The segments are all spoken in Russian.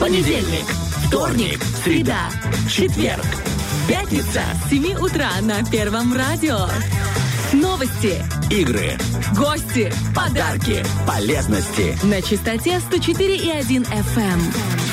Понедельник, вторник, среда, четверг, пятница с 7 утра на Первом радио. Новости, игры, гости, подарки, полезности. на частоте 104,1 FM.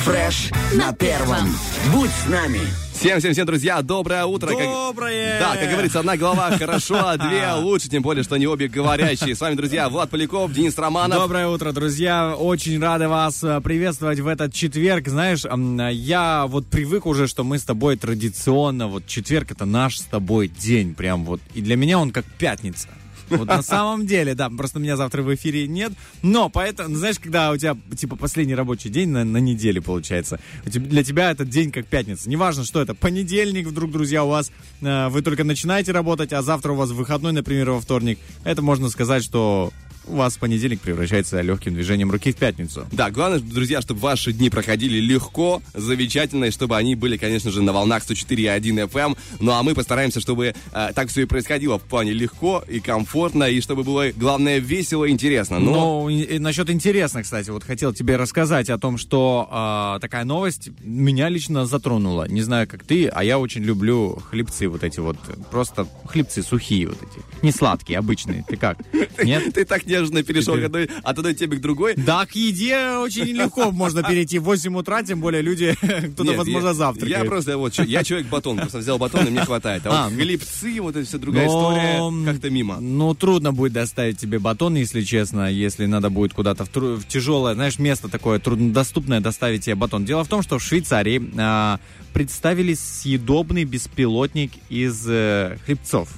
Фреш на первом. Будь с нами. Всем-всем-всем, друзья, доброе утро. Как- Доброе! Да, как говорится, одна голова хорошо, а две лучше, тем более, что они обе говорящие. С вами, друзья, Влад Поляков, Денис Романов. Доброе утро, друзья. Очень рады вас э, приветствовать в этот четверг. Знаешь, я вот привык уже, что мы с тобой традиционно, вот четверг это наш с тобой день. Прям вот. И для меня он как пятница. Вот на самом деле, да, просто меня завтра в эфире нет. Но поэтому, ну, знаешь, когда у тебя, типа, последний рабочий день на, на неделе получается, для тебя этот день как пятница. Неважно, что это, понедельник вдруг, друзья, у вас, э, вы только начинаете работать, а завтра у вас выходной, например, во вторник. Это можно сказать, что у вас понедельник превращается легким движением руки в пятницу. Да, главное, друзья, чтобы ваши дни проходили легко, замечательно, и чтобы они были, конечно же, на волнах 104.1 FM. Ну а мы постараемся, чтобы э, так все и происходило в плане легко и комфортно, и чтобы было, главное, весело и интересно. Но Ну, и- и насчет интересно, кстати, вот хотел тебе рассказать о том, что а, такая новость меня лично затронула. Не знаю, как ты, а я очень люблю хлебцы вот эти вот, просто хлебцы сухие вот эти, не сладкие, обычные. Ты как? Нет? ты так нежно перешел Теперь- одной, от одной темы к другой. Да, к еде очень легко можно перейти в 8 утра, тем более люди, кто-то, Нет, возможно, я, завтракает. Я просто вот, я человек-батон, просто взял батон, и мне хватает. А, А, вот хлебцы, вот это все другая Но, история, как-то мимо. Ну, трудно будет доставить тебе батон, если честно, если надо будет куда-то в, тру- в тяжелое, знаешь, место такое труднодоступное доставить тебе батон. Дело в том, что в Швейцарии а, представили съедобный беспилотник из э, хлебцов.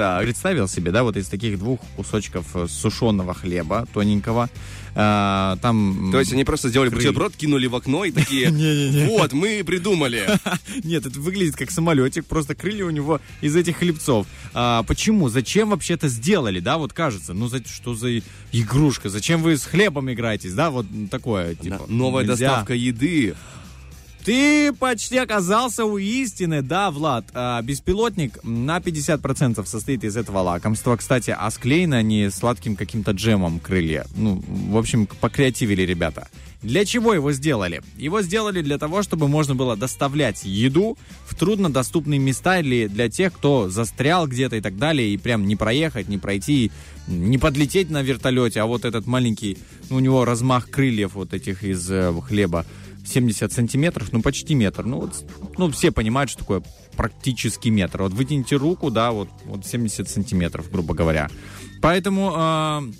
Так. Представил себе, да, вот из таких двух кусочков э, сушеного хлеба тоненького. А, там... То есть они просто сделали крылья. бутерброд, кинули в окно и такие, вот, мы придумали. Нет, это выглядит как самолетик, просто крылья у него из этих хлебцов. А, почему? Зачем вообще это сделали, да, вот кажется, ну за, что за игрушка, зачем вы с хлебом играетесь, да, вот такое, типа. Новая нельзя. доставка еды. Ты почти оказался у истины, да, Влад. А, беспилотник на 50% состоит из этого лакомства. Кстати, а склеены они сладким каким-то джемом крылья. Ну, в общем, покреативили ребята. Для чего его сделали? Его сделали для того, чтобы можно было доставлять еду в труднодоступные места или для тех, кто застрял где-то и так далее, и прям не проехать, не пройти, не подлететь на вертолете, а вот этот маленький, ну, у него размах крыльев вот этих из э, хлеба 70 сантиметров, ну почти метр. Ну, вот, ну все понимают, что такое практически метр. Вот вытяните руку, да, вот, вот 70 сантиметров, грубо говоря. Поэтому э,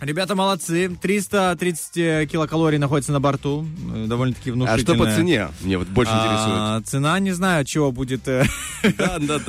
ребята молодцы. 330 килокалорий находится на борту. Э, Довольно-таки А внушительно. что по цене? Мне вот больше интересует. Цена, не знаю, от чего будет э,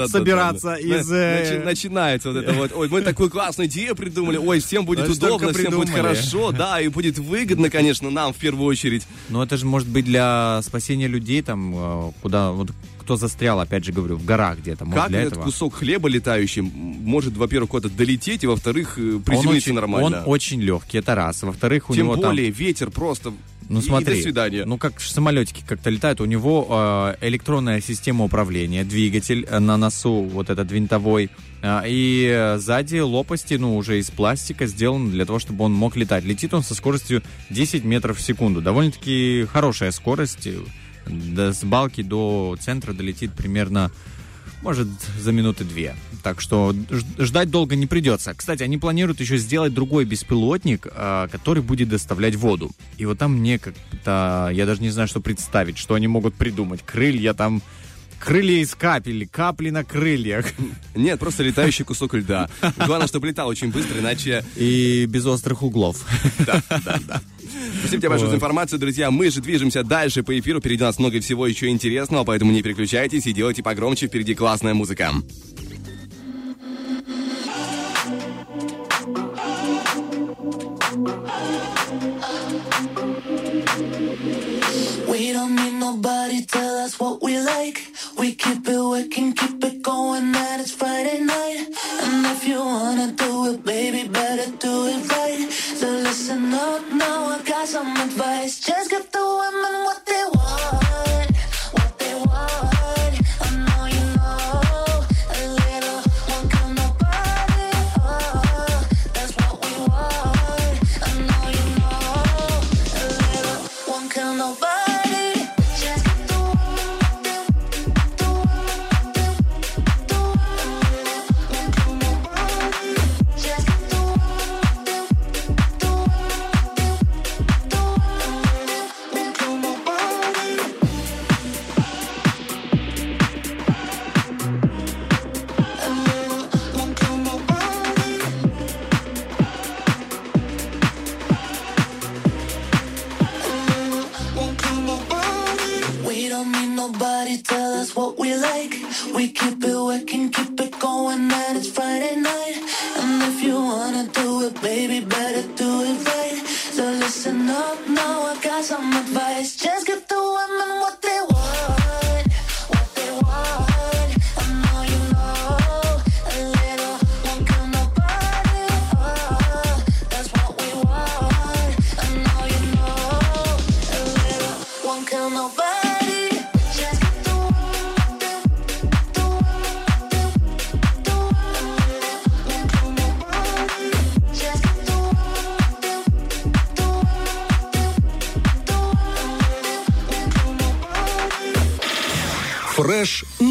собираться из... э, Начи- Начинается вот это вот. Ой, мы такую классную идею придумали. Ой, всем будет удобно, всем будет хорошо. Да, и будет выгодно, конечно, нам в первую очередь. Ну, это же может быть для спасения людей, там, э, куда, вот, кто застрял, опять же говорю, в горах где-то. Может, Как для этот этого. кусок хлеба летающий может, во-первых, куда-то долететь, и, во-вторых, э, Он приземлиться очень, нормально? он очень легкий, это раз. Во-вторых, у Тем него там... более, ветер просто... Ну и смотри, до свидания. ну как самолетики как-то летают, у него э, электронная система управления, двигатель э, на носу, вот этот винтовой, э, и э, сзади лопасти, ну уже из пластика сделаны для того, чтобы он мог летать. Летит он со скоростью 10 метров в секунду, довольно-таки хорошая скорость, до- с балки до центра долетит примерно может, за минуты две. Так что ждать долго не придется. Кстати, они планируют еще сделать другой беспилотник, а, который будет доставлять воду. И вот там мне как-то... Я даже не знаю, что представить, что они могут придумать. Крылья там... Крылья из капель, капли на крыльях. Нет, просто летающий кусок льда. Главное, чтобы летал очень быстро, иначе... И без острых углов. Спасибо тебе большое за информацию, друзья. Мы же движемся дальше по эфиру. Впереди нас много всего еще интересного, поэтому не переключайтесь и делайте погромче. Впереди классная музыка. Nobody tell us what we like. We keep it working, keep it going, and it's Friday night. And if you wanna do it, baby, better do it right. So listen up now, I got some advice. Just give the women what they want,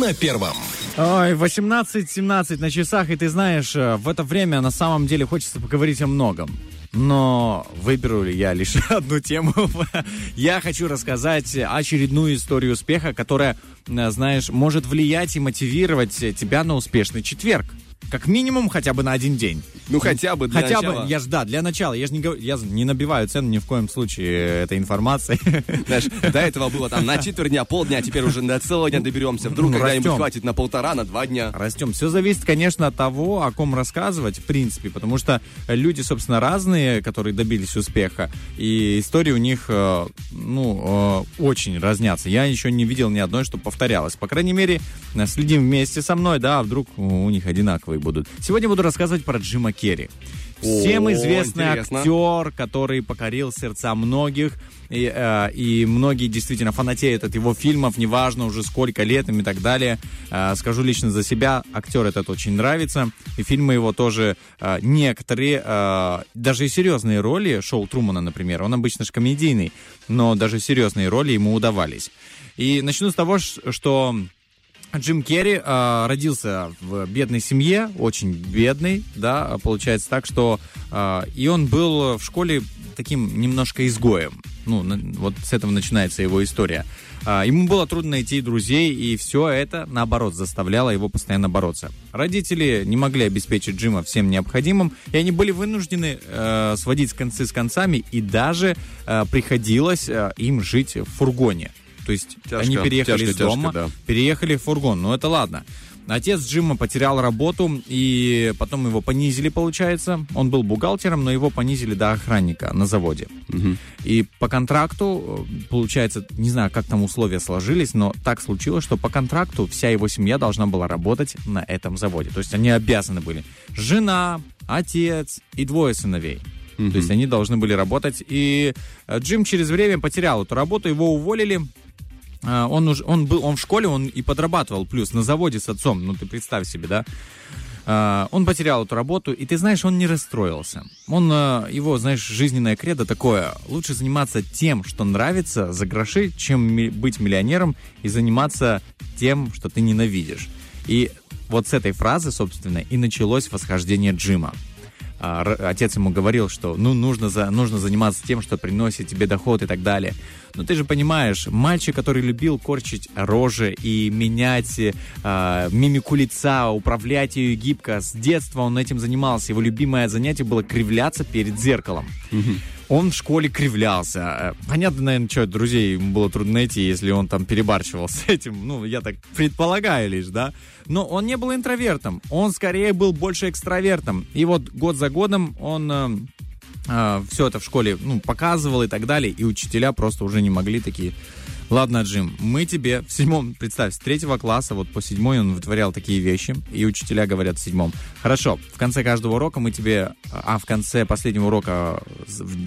на первом. Ой, 18-17 на часах, и ты знаешь, э, в это время на самом деле хочется поговорить о многом. Но выберу ли я лишь одну тему? Я хочу рассказать очередную историю успеха, которая, э, знаешь, может влиять и мотивировать тебя на успешный четверг. Как минимум хотя бы на один день. Ну, хотя бы для Хотя начала. бы, я ж, да, для начала. Я же не, говорю- я не набиваю цену ни в коем случае этой информации. Знаешь, до этого было там на четверть дня, полдня, а теперь уже на целого дня доберемся. Вдруг Ну, когда-нибудь хватит на полтора, на два дня. Растем. Все зависит, конечно, от того, о ком рассказывать, в принципе, потому что люди, собственно, разные, которые добились успеха, и истории у них, э, ну, э, очень разнятся. Я еще не видел ни одной, что повторялось. По крайней мере, э, следим вместе со мной, да, а вдруг у них одинаковые будут. Сегодня буду рассказывать про Джима Керри. Всем О, известный интересно. актер, который покорил сердца многих, и, э, и многие действительно фанатеют от его фильмов, неважно уже сколько лет им и так далее. Э, скажу лично за себя, актер этот очень нравится, и фильмы его тоже э, некоторые, э, даже и серьезные роли, шоу Трумана, например, он обычно же комедийный, но даже серьезные роли ему удавались. И начну с того, что Джим Керри э, родился в бедной семье, очень бедный, да, получается так, что э, и он был в школе таким немножко изгоем. Ну, на- вот с этого начинается его история. А, ему было трудно найти друзей, и все это, наоборот, заставляло его постоянно бороться. Родители не могли обеспечить Джима всем необходимым, и они были вынуждены э, сводить концы с концами, и даже э, приходилось э, им жить в фургоне. То есть Тяжко, они переехали тяжко, из дома, тяжко, да. переехали в фургон. Ну, это ладно. Отец Джима потерял работу, и потом его понизили, получается. Он был бухгалтером, но его понизили до охранника на заводе. И по контракту, э, получается, не знаю, как там условия сложились, но так случилось, что по контракту вся его семья должна была работать на этом заводе. То есть они обязаны были. Жена, отец и двое сыновей. То есть они должны были работать. И э, Джим через время потерял эту работу, его уволили. А, Он, уже, он был он в школе, он и подрабатывал плюс на заводе с отцом. Ну, ты представь себе, да? А, Он потерял эту работу, и ты знаешь, он не расстроился. Он, э, его, знаешь, жизненное кредо такое, лучше заниматься тем, что нравится за гроши, чем быть миллионером и заниматься тем, что ты ненавидишь. И вот с этой фразы, собственно, и началось восхождение Джима. А, отец ему говорил, что ну нужно, за, нужно заниматься тем, что приносит тебе доход и так далее. Но ты же понимаешь, мальчик, который любил корчить рожи и менять э, мимику лица, управлять ее гибко, с детства он этим занимался. Его любимое занятие было кривляться перед зеркалом. Он в школе кривлялся. Э, Понятно, наверное, что друзей ему было трудно найти, если он там перебарщивал с этим. Ну, я так предполагаю лишь, да. Но он не был интровертом. Он скорее был больше экстравертом. И вот год за годом он все это в школе ну, показывал и так далее. И учителя просто уже не могли такие... Ладно, Джим, мы тебе в седьмом, представь, с третьего класса, вот по седьмой он вытворял такие вещи, и учителя говорят в седьмом, хорошо, в конце каждого урока мы тебе, а в конце последнего урока,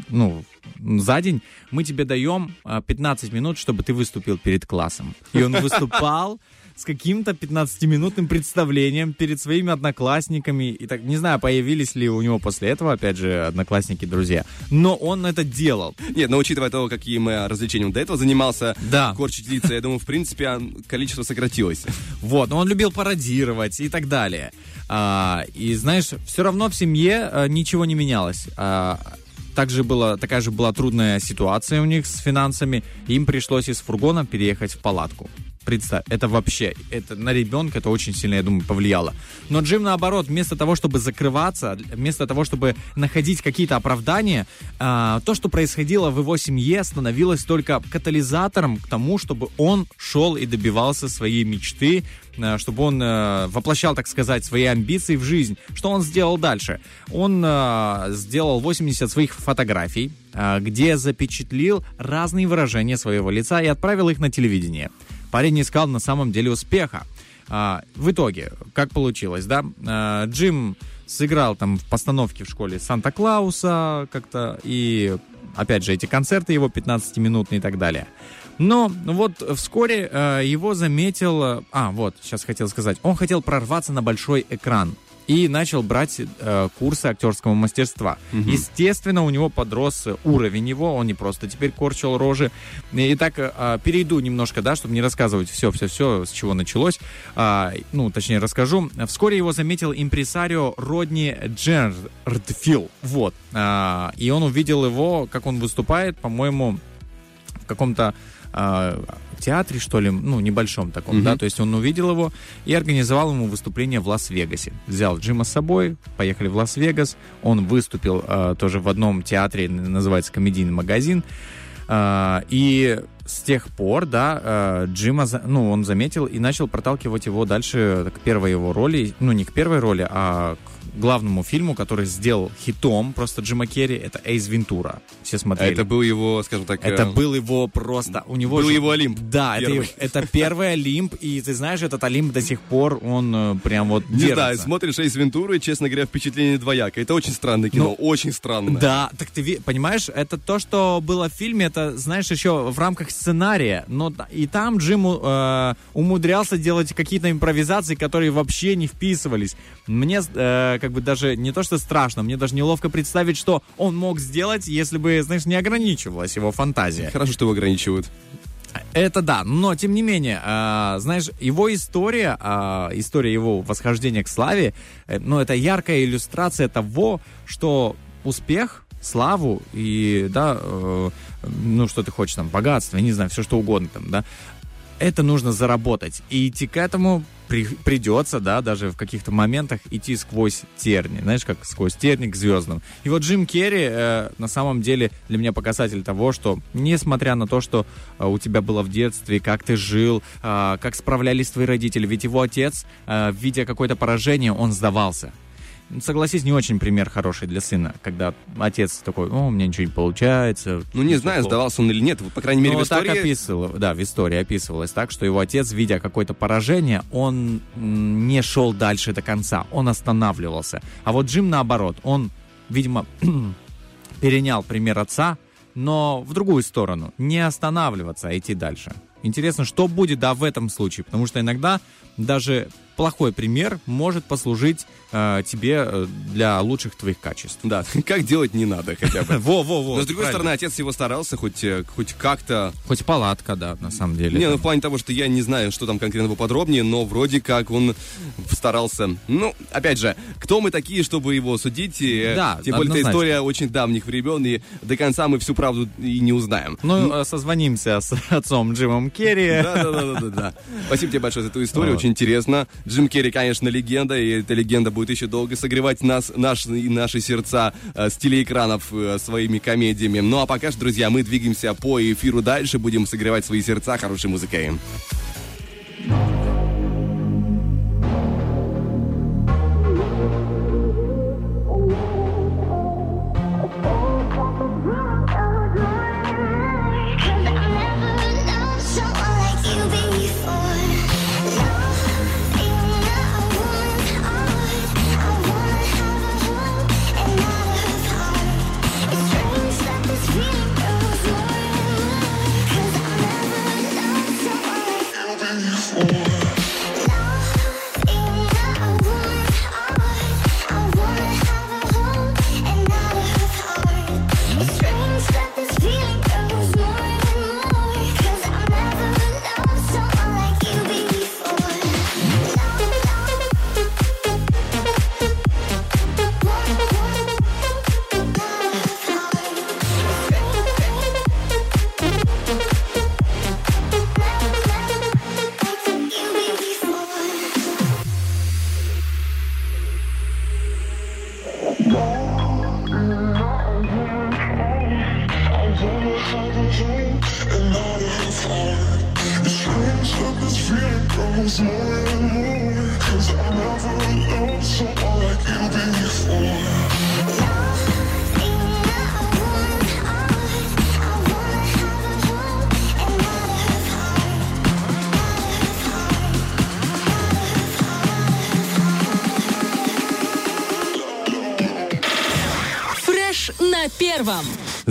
ну, за день, мы тебе даем а, 15 минут, чтобы ты выступил перед классом. И он выступал с каким-то 15-минутным представлением перед своими одноклассниками. И так, не знаю, появились ли у него после этого, опять же, одноклассники, друзья. Но он это делал. Нет, но учитывая того, каким э, развлечением до этого занимался, Да. корчить лица, я думаю, в принципе, количество сократилось. Вот, но он любил пародировать и так далее. А, и знаешь, все равно в семье а, ничего не менялось. А, также была, такая же была трудная ситуация у них с финансами. Им пришлось из фургона переехать в палатку. Представь, это вообще, это на ребенка это очень сильно, я думаю, повлияло. Но Джим, наоборот, вместо того, чтобы закрываться, вместо того, чтобы находить какие-то оправдания, а, то, что происходило в его семье, становилось только катализатором к тому, чтобы он шел и добивался своей мечты, а, чтобы он а, воплощал, так сказать, свои амбиции в жизнь. Что он сделал дальше? Он а, сделал 80 своих фотографий, а, где запечатлил разные выражения своего лица и отправил их на телевидение парень искал на самом деле успеха. А, в итоге, как получилось, да, а, Джим сыграл там в постановке в школе Санта-Клауса как-то, и опять же эти концерты его 15-минутные и так далее. Но вот вскоре э, его заметил... А, вот, сейчас хотел сказать. Он хотел прорваться на большой экран и начал брать э, курсы актерского мастерства. Угу. Естественно, у него подрос уровень его, он не просто теперь корчил рожи. И так э, перейду немножко, да, чтобы не рассказывать все-все-все, с чего началось. Э, ну, точнее, расскажу. Вскоре его заметил импресарио Родни Джердфилл. Вот. Э, и он увидел его, как он выступает, по-моему, в каком-то театре, что ли, ну, небольшом таком, mm-hmm. да, то есть он увидел его и организовал ему выступление в Лас-Вегасе. Взял Джима с собой, поехали в Лас-Вегас, он выступил э, тоже в одном театре, называется «Комедийный магазин», э, и с тех пор, да, э, Джима, ну, он заметил и начал проталкивать его дальше к первой его роли, ну, не к первой роли, а к главному фильму, который сделал хитом просто Джима Керри, это Эйз Вентура. Все смотрели. Это был его, скажем так... Это э... был его просто... У него был же... его Олимп. Да, это, это первый Олимп, и ты знаешь, этот Олимп до сих пор, он э, прям вот Не держится. знаю, смотришь Эйз Вентуру, и, честно говоря, впечатление двояко. Это очень странное кино, ну, очень странное. Да, так ты понимаешь, это то, что было в фильме, это, знаешь, еще в рамках сценария, но и там Джим э, умудрялся делать какие-то импровизации, которые вообще не вписывались. Мне э, как бы даже не то, что страшно, мне даже неловко представить, что он мог сделать, если бы, знаешь, не ограничивалась его фантазия. Хорошо, что его ограничивают. Это да, но тем не менее, э, знаешь, его история, э, история его восхождения к славе, э, ну, это яркая иллюстрация того, что успех, славу и, да, э, ну, что ты хочешь там, богатство, я не знаю, все что угодно там, да, это нужно заработать. И идти к этому при, придется, да, даже в каких-то моментах идти сквозь терни, знаешь, как сквозь терни к звездам. И вот Джим Керри э, на самом деле для меня показатель того, что несмотря на то, что э, у тебя было в детстве, как ты жил, э, как справлялись твои родители, ведь его отец, э, видя какое-то поражение, он сдавался согласись, не очень пример хороший для сына, когда отец такой, о, у меня ничего не получается. Ну, не знаю, плохо. сдавался он или нет, по крайней мере, Но в истории... так описывал, да, в истории описывалось так, что его отец, видя какое-то поражение, он не шел дальше до конца, он останавливался. А вот Джим, наоборот, он, видимо, перенял пример отца, но в другую сторону, не останавливаться, а идти дальше. Интересно, что будет, да, в этом случае, потому что иногда даже плохой пример может послужить э, тебе э, для лучших твоих качеств. Да, как делать не надо хотя бы. Во-во-во. Но с другой стороны, отец его старался хоть, э, хоть как-то... Хоть палатка, да, на самом деле. Не, ну в плане того, что я не знаю, что там конкретно поподробнее, но вроде как он старался. Ну, опять же, кто мы такие, чтобы его судить? Да, Тем более, эта история очень давних времен, и до конца мы всю правду и не узнаем. Ну, созвонимся с отцом Джимом Керри. Да-да-да. Спасибо тебе большое за эту историю, очень интересно. Джим Керри, конечно, легенда, и эта легенда будет еще долго согревать нас, наш, наши сердца э, с телеэкранов э, своими комедиями. Ну а пока что, друзья, мы двигаемся по эфиру дальше, будем согревать свои сердца хорошей музыкой.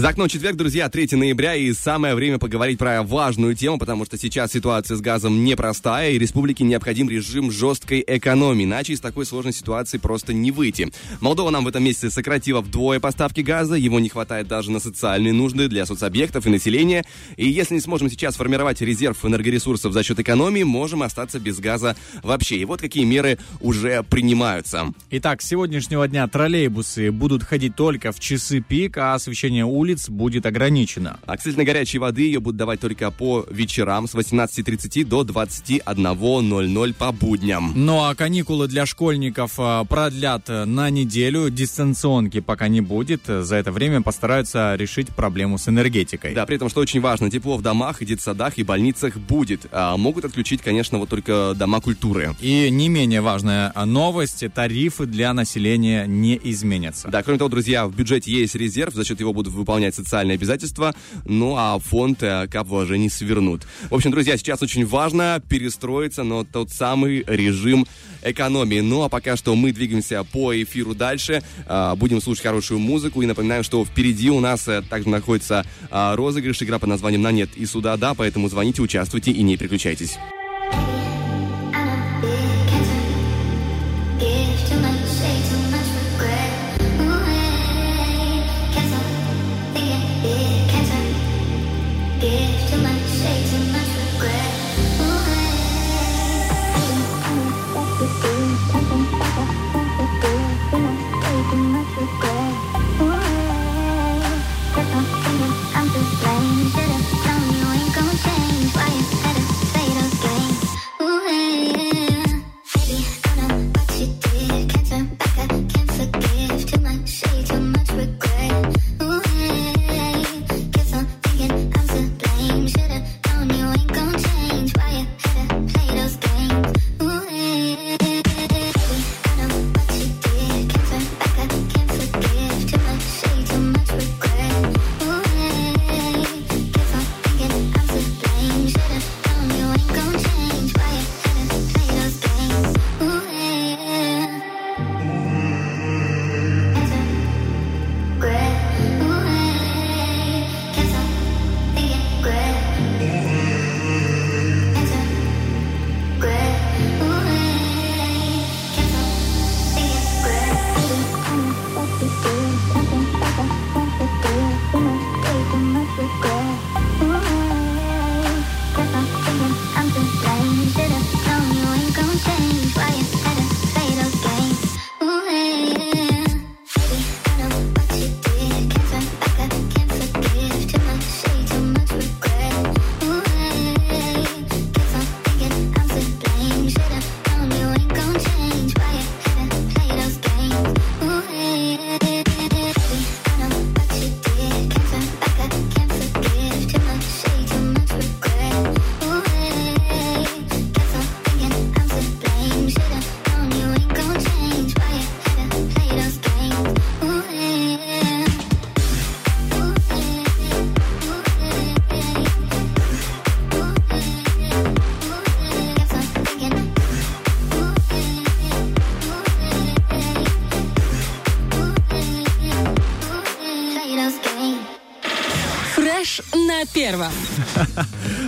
За окном четверг, друзья, 3 ноября, и самое время поговорить про важную тему, потому что сейчас ситуация с газом непростая, и республике необходим режим жесткой экономии, иначе из такой сложной ситуации просто не выйти. Молдова нам в этом месяце сократила вдвое поставки газа, его не хватает даже на социальные нужды для соцобъектов и населения, и если не сможем сейчас формировать резерв энергоресурсов за счет экономии, можем остаться без газа вообще. И вот какие меры уже принимаются. Итак, с сегодняшнего дня троллейбусы будут ходить только в часы пик, а освещение улиц будет ограничено. А кстати, горячей воды ее будут давать только по вечерам с 18.30 до 21.00 по будням. Ну а каникулы для школьников а, продлят на неделю, дистанционки пока не будет. За это время постараются решить проблему с энергетикой. Да, при этом, что очень важно, тепло в домах и детсадах и больницах будет. А могут отключить, конечно, вот только дома культуры. И не менее важная новость, тарифы для населения не изменятся. Да, кроме того, друзья, в бюджете есть резерв, за счет его будут выполнять социальные обязательства, ну а фонд э, вложений свернут. В общем, друзья, сейчас очень важно перестроиться на тот самый режим экономии. Ну а пока что мы двигаемся по эфиру дальше, а, будем слушать хорошую музыку и напоминаем, что впереди у нас э, также находится а, розыгрыш, игра под названием «На нет» и «Сюда да», поэтому звоните, участвуйте и не переключайтесь.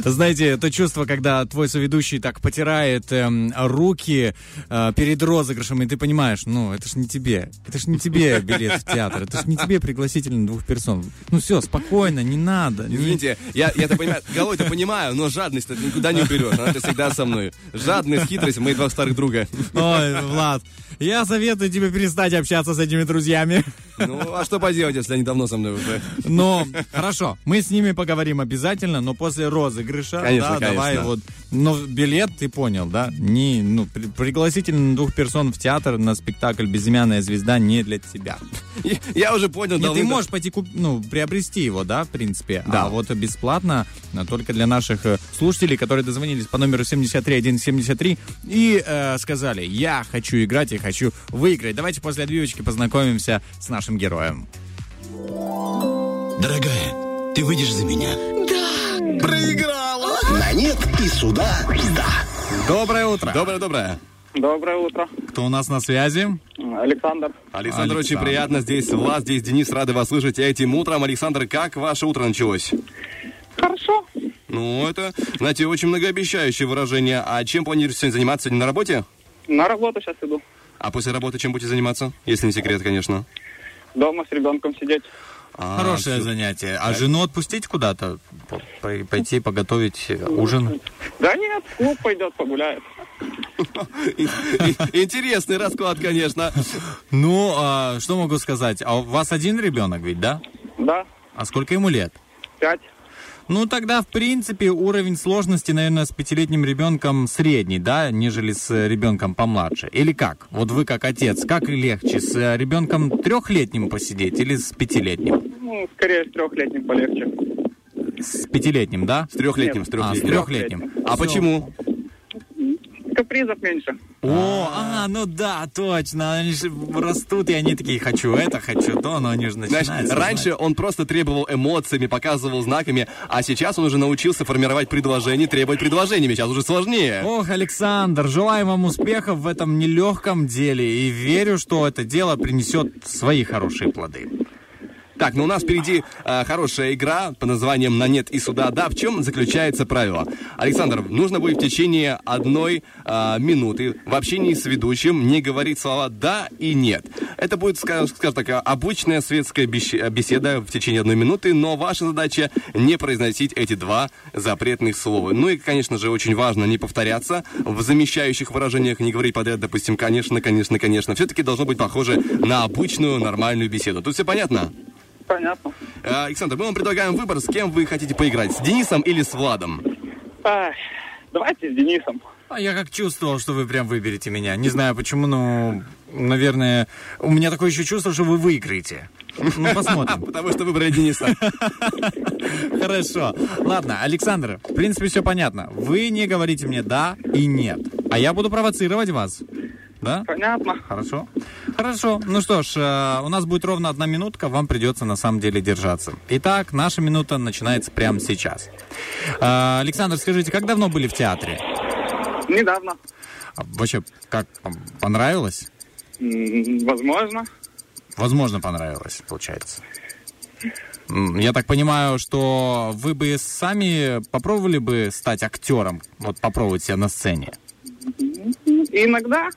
Знаете, это чувство, когда твой соведущий так потирает эм, руки э, перед розыгрышем, и ты понимаешь, ну, это ж не тебе. Это ж не тебе билет в театр, это ж не тебе пригласительный двух персон. Ну все, спокойно, не надо. не- Извините, я, я это понимаю, головой это понимаю, но жадность ты никуда не уберешь, она всегда со мной. Жадность, хитрость, мои два старых друга. Ой, Влад, я советую тебе перестать общаться с этими друзьями. Ну, а что поделать, если они давно со мной уже? Но, хорошо, мы с ними поговорим обязательно. но после розыгрыша, Конечно, да, давай конечно. вот, но билет, ты понял, да, не, ну, при- пригласительный двух персон в театр на спектакль «Безымянная звезда» не для тебя. Я уже понял, Нет, ты можешь пойти, куп- ну, приобрести его, да, в принципе, Да. а вот бесплатно а, только для наших э, слушателей, которые дозвонились по номеру 73173 и э, сказали, я хочу играть и хочу выиграть. Давайте после отбивочки познакомимся с нашим героем. Дорогая, ты выйдешь за меня? Да! Проиграла! На нет и сюда да! Доброе утро. Доброе-доброе. Доброе утро. Кто у нас на связи? Александр. Александр, очень приятно. Здесь Влад, здесь Денис. Рады вас слышать этим утром. Александр, как ваше утро началось? Хорошо. Ну, это, знаете, очень многообещающее выражение. А чем планируете сегодня заниматься? Сегодня на работе? На работу сейчас иду. А после работы чем будете заниматься? Если не секрет, конечно. Дома с ребенком сидеть. А, Хорошее всё. занятие. А жену отпустить куда-то? Пойти поготовить ужин? Да нет, клуб пойдет, погуляет. Интересный расклад, конечно. Ну, а, что могу сказать? А у вас один ребенок ведь, да? Да, А сколько ему лет? пять. Ну, тогда, в принципе, уровень сложности, наверное, с пятилетним ребенком средний, да, нежели с ребенком помладше. Или как? Вот вы как отец, как легче, с э, ребенком трехлетним посидеть или с пятилетним? Ну, скорее с трехлетним полегче. С пятилетним, да? С трехлетним, с А, с трехлетним. трехлетним. А почему? Капризов меньше. О, а, ну да, точно. Они же растут, и они такие, хочу это, хочу то, но они же начинают... Знаешь, раньше он просто требовал эмоциями, показывал знаками, а сейчас он уже научился формировать предложения, требовать предложениями. Сейчас уже сложнее. Ох, Александр, желаю вам успехов в этом нелегком деле и верю, что это дело принесет свои хорошие плоды. Так, ну у нас впереди э, хорошая игра под названием «На нет и сюда да». В чем заключается правило? Александр, нужно будет в течение одной э, минуты в общении с ведущим не говорить слова «да» и «нет». Это будет, скажем, скажем так, обычная светская беседа в течение одной минуты, но ваша задача не произносить эти два запретных слова. Ну и, конечно же, очень важно не повторяться в замещающих выражениях, не говорить подряд, допустим, «конечно, конечно, конечно». Все-таки должно быть похоже на обычную нормальную беседу. Тут все понятно? Понятно. Э, Александр, мы вам предлагаем выбор, с кем вы хотите поиграть, с Денисом или с Владом? Ай, давайте с Денисом. А я как чувствовал, что вы прям выберете меня. Не знаю почему, но, наверное, у меня такое еще чувство, что вы выиграете. Ну, посмотрим. Потому что выбрали Дениса. Хорошо. Ладно, Александр, в принципе, все понятно. Вы не говорите мне «да» и «нет». А я буду провоцировать вас. Да? Понятно. Хорошо. Хорошо. Ну что ж, э, у нас будет ровно одна минутка, вам придется на самом деле держаться. Итак, наша минута начинается прямо сейчас. Э, Александр, скажите, как давно были в театре? Недавно. А Вообще, как понравилось? Возможно. Возможно, понравилось, получается. Я так понимаю, что вы бы сами попробовали бы стать актером, вот попробовать себя на сцене. Иногда.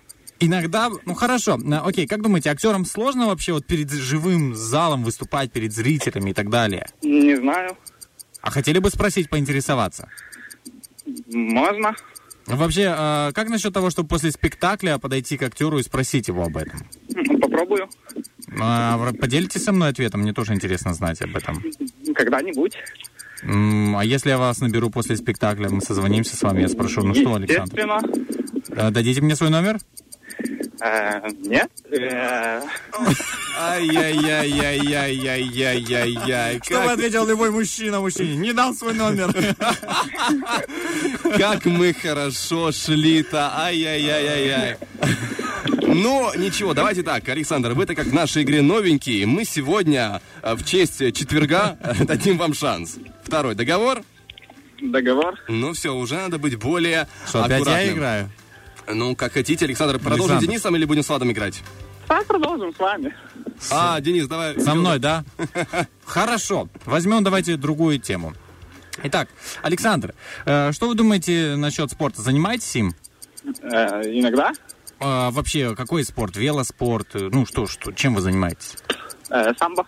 Иногда, ну хорошо, э, окей, как думаете, актерам сложно вообще вот перед живым залом выступать, перед зрителями и так далее? Не знаю. А хотели бы спросить, поинтересоваться? Можно. Вообще, э, как насчет того, чтобы после спектакля подойти к актеру и спросить его об этом? Попробую. А, поделитесь со мной ответом, мне тоже интересно знать об этом. Когда-нибудь. А если я вас наберу после спектакля, мы созвонимся с вами, я спрошу, ну что, Александр, э, дадите мне свой номер? Э, нет. Э, Ай-яй-яй-яй-яй-яй-яй-яй. Что бы ответил любой мужчина мужчине? Не дал свой номер. Как мы хорошо шли-то. Ай-яй-яй-яй-яй. Ну, ничего, давайте так, Александр, вы-то как в нашей игре новенький. Мы сегодня э, в честь четверга дадим вам шанс. Второй договор. договор. Ну все, уже надо быть более Что, опять я играю? Ну, как хотите, Александр, продолжим Александр. с Денисом или будем с Владом играть? Так, продолжим с вами. А, Денис, давай. Со мной, да? Хорошо. Возьмем давайте другую тему. Итак, Александр, э, что вы думаете насчет спорта? Занимаетесь им? Э, иногда. А, вообще, какой спорт? Велоспорт? Ну, что, что, чем вы занимаетесь? Э, самбо.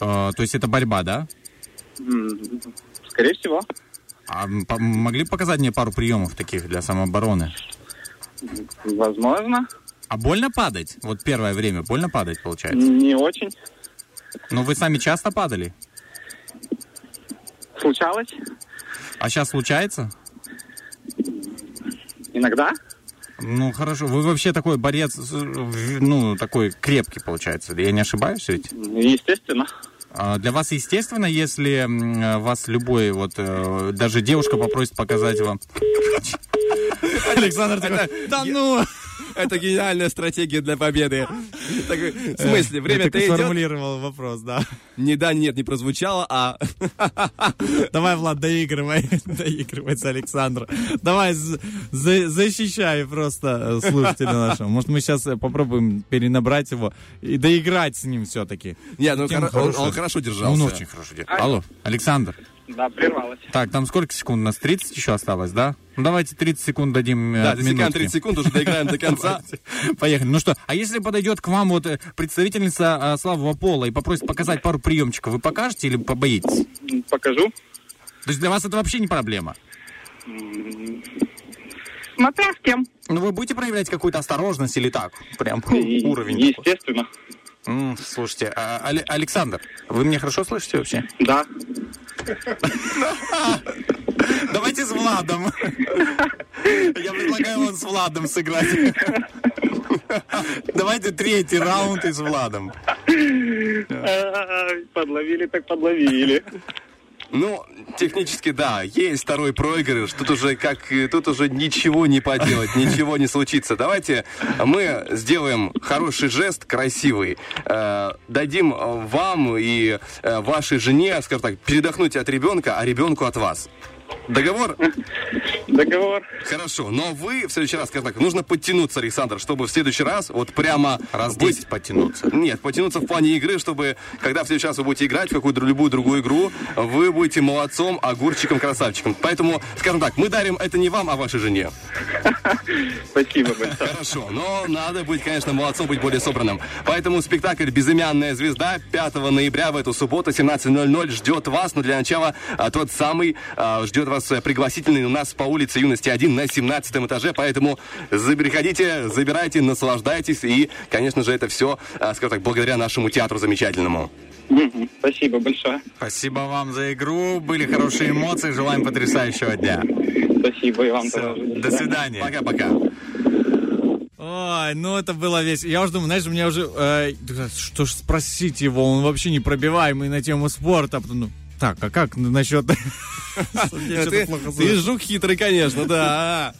А, то есть это борьба, да? Скорее всего. А могли бы показать мне пару приемов таких для самообороны? Возможно. А больно падать? Вот первое время больно падать, получается? Не очень. Но вы сами часто падали? Случалось? А сейчас случается? Иногда? Ну, хорошо. Вы вообще такой борец, э, ну, такой крепкий, получается. Я не ошибаюсь ведь? Естественно. А Для вас естественно, если э, вас любой, вот, э, даже девушка попросит показать вам... Александр такой, да ну! Это гениальная стратегия для победы. Такой, В смысле, Я время-то так и идет. сформулировал вопрос, да. Не да, нет, не прозвучало, а Давай, Влад, доигрывай. Доигрывай с Александром. Давай, за- защищай просто э, слушателя нашего. Может, мы сейчас попробуем перенабрать его и доиграть с ним все-таки. Нет, ну он, он хорошо держался. Он очень хорошо держался. Алло, Александр. Да, прервалось. Так, там сколько секунд у нас? 30 еще осталось, да? Ну, давайте 30 секунд дадим э, Да, засекаем минутки. 30 секунд, уже доиграем до конца. Поехали. Ну что, а если подойдет к вам вот э, представительница э, слабого пола и попросит показать пару приемчиков, вы покажете или побоитесь? Покажу. То есть для вас это вообще не проблема? Смотря с кем. Ну, вы будете проявлять какую-то осторожность или так? Прям уровень? Естественно. Слушайте, а, Але- Александр, вы меня хорошо слышите вообще? Да. Давайте с Владом. Я предлагаю вам с Владом сыграть. Давайте третий раунд и с Владом. Ай, Подловили так подловили. Ну, технически, да, есть второй проигрыш. Тут уже как, тут уже ничего не поделать, ничего не случится. Давайте мы сделаем хороший жест, красивый. Э, дадим вам и э, вашей жене, скажем так, передохнуть от ребенка, а ребенку от вас. Договор? Договор. Хорошо, но вы в следующий раз, скажем так, нужно подтянуться, Александр, чтобы в следующий раз вот прямо... Раз быть- 10 подтянуться. Нет, потянуться в плане игры, чтобы, когда в следующий раз вы будете играть в какую-то любую другую игру, вы будете молодцом, огурчиком, красавчиком. Поэтому, скажем так, мы дарим это не вам, а вашей жене. Спасибо большое. Хорошо, но надо быть, конечно, молодцом, быть более собранным. Поэтому спектакль «Безымянная звезда» 5 ноября в эту субботу 17.00 ждет вас. Но для начала а, тот самый а, ждет вас э, пригласительный у нас по улице Юности 1 на 17 этаже. Поэтому за- приходите, забирайте, наслаждайтесь. И, конечно же, это все, скажем так, благодаря нашему театру замечательному. Спасибо большое. Спасибо вам за игру. Были хорошие эмоции. Желаем потрясающего дня. Спасибо и вам тоже. До свидания. Пока-пока. Ой, ну это было весело. Я уже думаю, знаешь, у меня уже... э, что ж спросить его, он вообще непробиваемый на тему спорта. Ну, так, а как насчет... Ты, жук хитрый, конечно, да.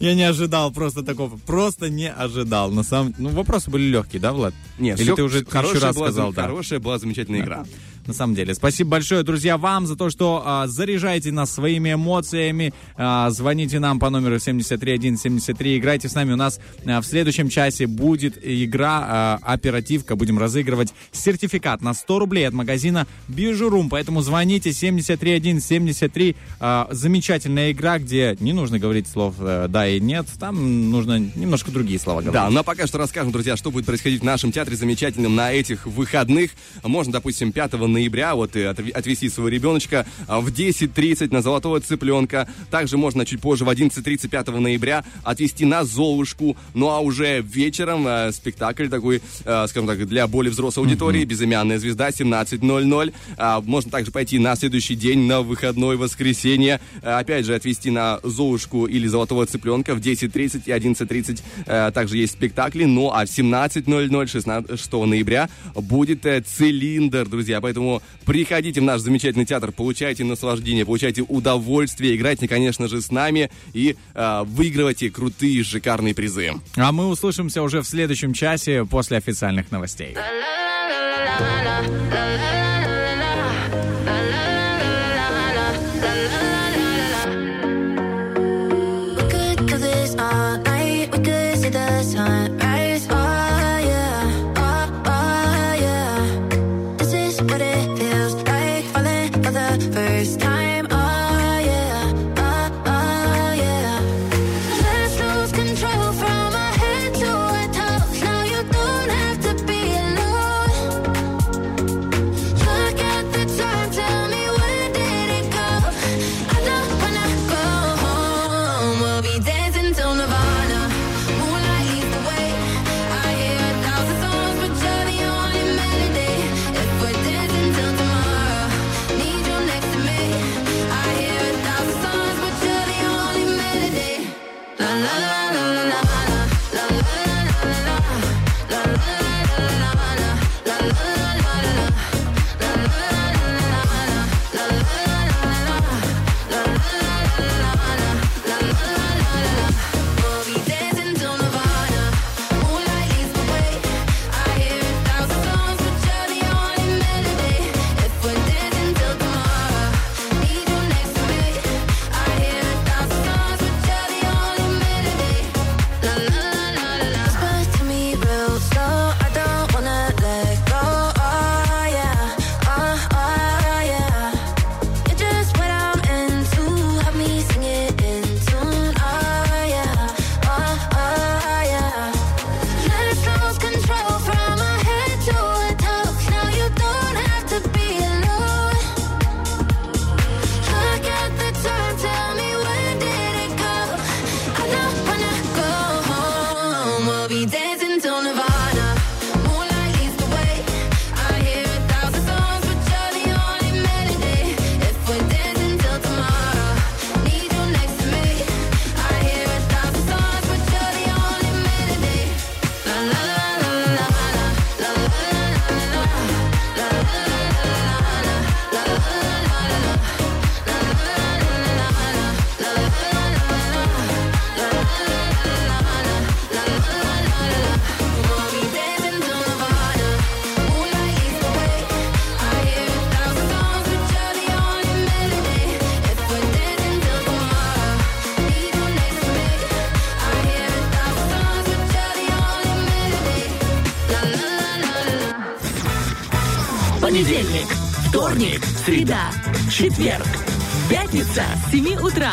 Я не ожидал просто такого. Просто не ожидал. На самом... Ну, вопросы были легкие, да, Влад? Нет, Или ты уже хорошая раз сказал, да? Хорошая была замечательная игра. На самом деле. Спасибо большое, друзья, вам за то, что а, заряжаете нас своими эмоциями. А, звоните нам по номеру 73173. Играйте с нами. У нас а, в следующем часе будет игра а, оперативка. Будем разыгрывать сертификат на 100 рублей от магазина Бижурум. Поэтому звоните 73173. А, замечательная игра, где не нужно говорить слов э, да и нет. Там нужно немножко другие слова говорить. Да, но пока что расскажем, друзья, что будет происходить в нашем театре замечательном на этих выходных. Можно, допустим, 5 ноября вот и отв- отвезти своего ребеночка а, в 10.30 на Золотого Цыпленка. Также можно чуть позже в 11.30 5 ноября отвезти на Золушку. Ну а уже вечером э, спектакль такой, э, скажем так, для более взрослой аудитории. Безымянная звезда 17.00. А, можно также пойти на следующий день, на выходной, воскресенье. А, опять же, отвезти на Золушку или Золотого Цыпленка в 10.30 и 11.30. э, также есть спектакли. Ну а в 17.00 16 ноября будет э, цилиндр, друзья. Поэтому приходите в наш замечательный театр, получайте наслаждение, получайте удовольствие, играйте, конечно же, с нами и э, выигрывайте крутые, шикарные призы. А мы услышимся уже в следующем часе после официальных новостей.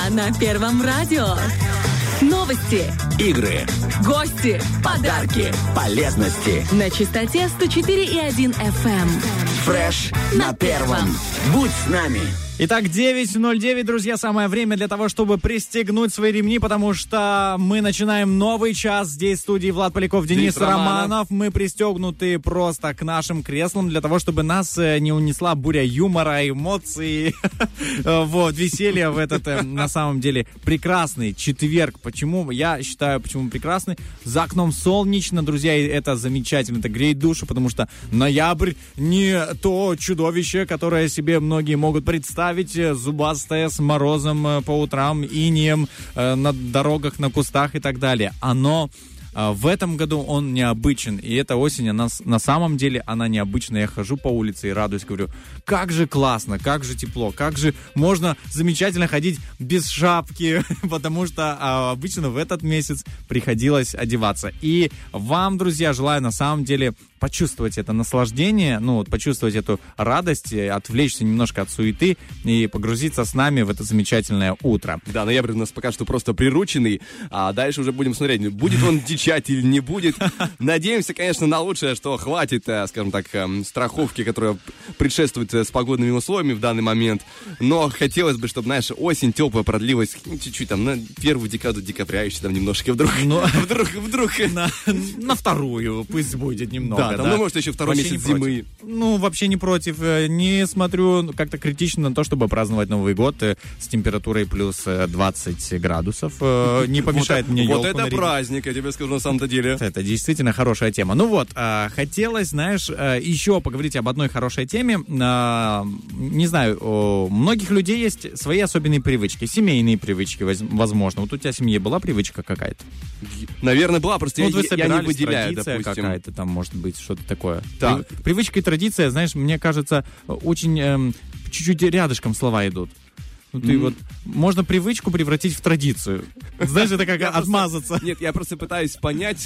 7 утра на Первом радио. Новости, Игры, гости, подарки полезности. на частоте 104,1 FM. Фреш на первом. Будь с нами. Итак, 9.09, друзья, самое время для того, чтобы пристегнуть свои ремни, потому что мы начинаем новый час. Здесь в студии Влад Поляков, Денис Денис Романов. Романов. Мы пристегнуты просто к нашим креслам для того, чтобы нас э, не унесла буря юмора, эмоций, вот, веселья в этот, э, на самом деле, прекрасный четверг. Почему? Я считаю, почему прекрасный. За окном солнечно, друзья, и это замечательно, это греет душу, потому что ноябрь не то чудовище, которое себе многие могут представить, э, зубастое, с морозом э, по утрам, инием э, на дорогах, на кустах и так далее. Оно в этом году он необычен, и эта осень, она, на самом деле, она необычная. Я хожу по улице и радуюсь, говорю, как же классно, как же тепло, как же можно замечательно ходить без шапки, потому что а, обычно в этот месяц приходилось одеваться. И вам, друзья, желаю на самом деле почувствовать это наслаждение, ну, вот почувствовать эту радость, э, отвлечься немножко от суеты и погрузиться с нами в это замечательное утро. Да, ноябрь у нас пока что просто прирученный, а дальше уже будем смотреть, будет он дичать или не будет. Надеемся, конечно, на лучшее, что хватит, э, скажем так, эм, страховки, которая предшествует э, с погодными условиями в данный момент. Но хотелось бы, чтобы, знаешь, осень теплая продлилась ну, чуть-чуть там на первую декаду декабря, еще там немножко вдруг. Ну, Вдруг, вдруг. на, на вторую, пусть будет немного. Да, там, ну, может, еще второй Вообще месяц зимы. Ну, вообще не против. Э, Не смотрю как-то критично на то, чтобы праздновать Новый год э, с температурой плюс э, 20 градусов. Э, Не помешает мне Вот это праздник, я тебе скажу на самом-то деле. Это действительно хорошая тема. Ну вот, а, хотелось, знаешь, еще поговорить об одной хорошей теме. А, Не знаю, у многих людей есть свои особенные привычки, семейные привычки, воз- возможно. Вот у тебя в семье была привычка какая-то? Наверное, была, просто Ну, я, я не выделяю, допустим. какая-то там, может быть, что-то такое. Так. При- Привычка и традиция, знаешь, мне кажется, очень эм, чуть-чуть рядышком слова идут. Ну, ты вот... Можно привычку превратить в традицию. Знаешь, это как отмазаться. Нет, я просто пытаюсь понять,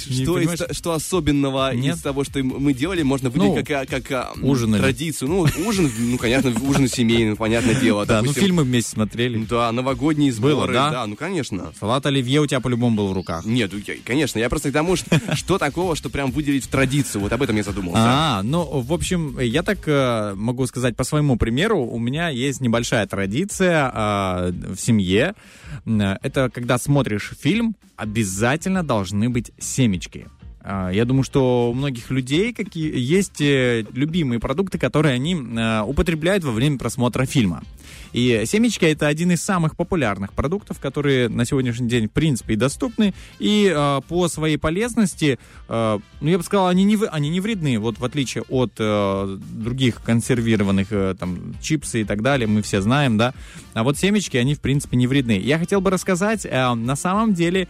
что, особенного из того, что мы делали, можно выделить Ну, как, а, традицию. Ну, ужин, ну, понятно, ужин семейный, понятное дело. Да, ну фильмы вместе смотрели. Да, новогодние сборы. Было, да? ну, конечно. Салат оливье у тебя по-любому был в руках. Нет, ну, конечно, я просто к тому, что, что такого, что прям выделить в традицию. Вот об этом я задумался. А, ну, в общем, я так э, могу сказать по своему примеру, у меня есть небольшая традиция э, в семье. М, Это когда смотришь фильм, обязательно должны быть семечки. А, Я думаю, что у многих людей какие есть э, любимые продукты, которые они э, употребляют во время просмотра фильма. И семечки это один из самых популярных продуктов, которые на сегодняшний день в принципе и доступны. И э, по своей полезности, э, ну я бы сказал, они не, они не вредны. Вот в отличие от э, других консервированных э, там чипсы и так далее, мы все знаем, да. А вот семечки, они в принципе не вредны. Я хотел бы рассказать, э, на самом деле,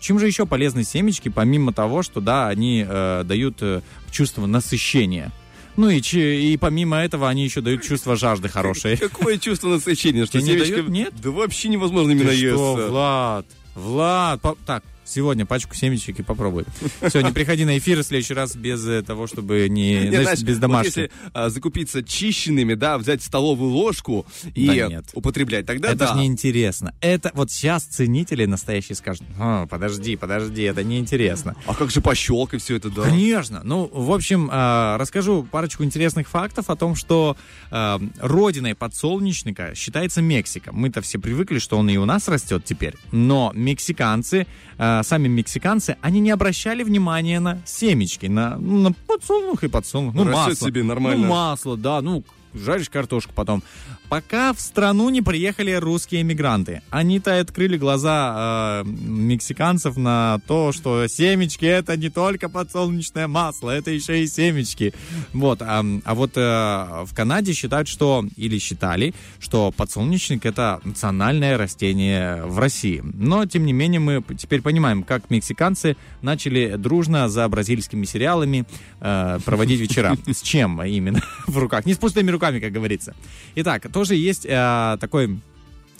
чем же еще полезны семечки, помимо того, что, да, они э, дают э, чувство насыщения. Ну и, и помимо этого они еще дают чувство жажды хорошее. Какое чувство насыщения, что Тебе не дают? Нет? Да вообще невозможно ими что, наесться. Влад? Влад, по- так, сегодня пачку семечек и попробуй. Все, не приходи на эфир в следующий раз без э, того, чтобы не, Нет, знаешь, без вот домашнего. если а, закупиться чищенными, да, взять столовую ложку и Да нет. употреблять, тогда Это да. же неинтересно. Это вот сейчас ценители настоящие скажут, «А, подожди, подожди, это неинтересно. А как же пощелкать все это, да? Конечно. Ну, в общем, э, расскажу парочку интересных фактов о том, что э, родиной подсолнечника считается Мексика. Мы-то все привыкли, что он и у нас растет теперь. Но мексиканцы, э, сами мексиканцы, они не обращали внимания на семечки, на, ну, на подсолнух и подсолнух. Ну, Растет масло. себе нормально. Ну, масло, да, ну, жаришь картошку потом. Пока в страну не приехали русские эмигранты. Они-то открыли глаза э, мексиканцев на то, что семечки это не только подсолнечное масло, это еще и семечки. Вот, а, а вот э, в Канаде считают, что, или считали, что подсолнечник это национальное растение в России. Но, тем не менее, мы теперь понимаем, как мексиканцы начали дружно за бразильскими сериалами э, проводить вечера. С чем именно в руках? Не с пустыми руками, как говорится. Итак, тоже есть э, такой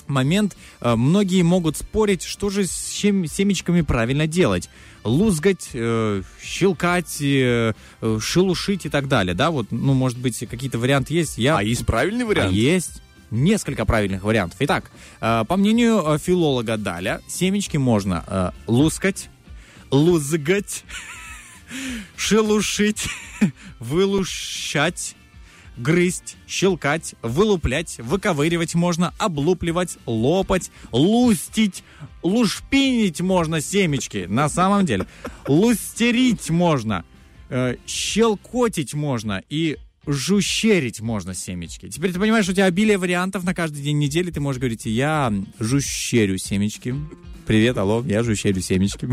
момент. Э, Многие могут спорить, что же с чем- семечками правильно делать. Лузгать, э, щелкать, э, э, шелушить и так далее. Да, вот, ну, может быть, какие-то варианты есть. Я А есть правильный вариант? а есть несколько правильных вариантов. Итак, э, по мнению э, филолога Даля, семечки можно лускать, лузгать, шелушить, вылущать, грызть, щелкать, вылуплять, выковыривать можно, облупливать, лопать, лустить, лушпинить можно семечки. На самом деле, лустерить можно, э, щелкотить можно и жущерить можно семечки. Теперь ты понимаешь, у тебя обилие вариантов на каждый день недели. Ты можешь говорить, я жущерю семечки. Привет, алло, я жущерю семечки.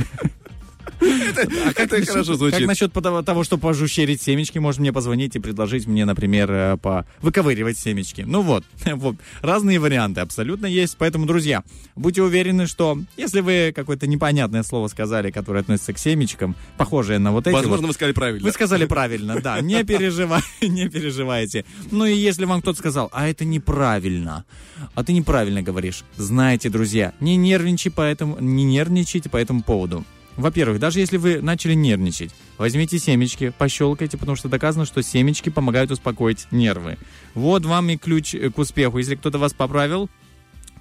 А Это насчет- хорошо звучит. Как насчет того, что пожущерить семечки, можно мне позвонить и предложить мне, например, э, по выковыривать семечки. Ну вот, разные варианты абсолютно есть. Поэтому, друзья, будьте уверены, что если вы какое-то непонятное слово сказали, которое относится к семечкам, похожее на вот эти Возможно, вы сказали правильно. вы сказали правильно, да, не, переживай, не переживайте. Ну и если вам кто-то сказал, а это неправильно, а ты неправильно говоришь, знаете, друзья, не нервничайте по этому, не нервничайте по этому поводу. Во-первых, даже если вы начали нервничать, возьмите семечки, пощелкайте, потому что доказано, что семечки помогают успокоить нервы. Вот вам и ключ э, к успеху. Если кто-то вас поправил,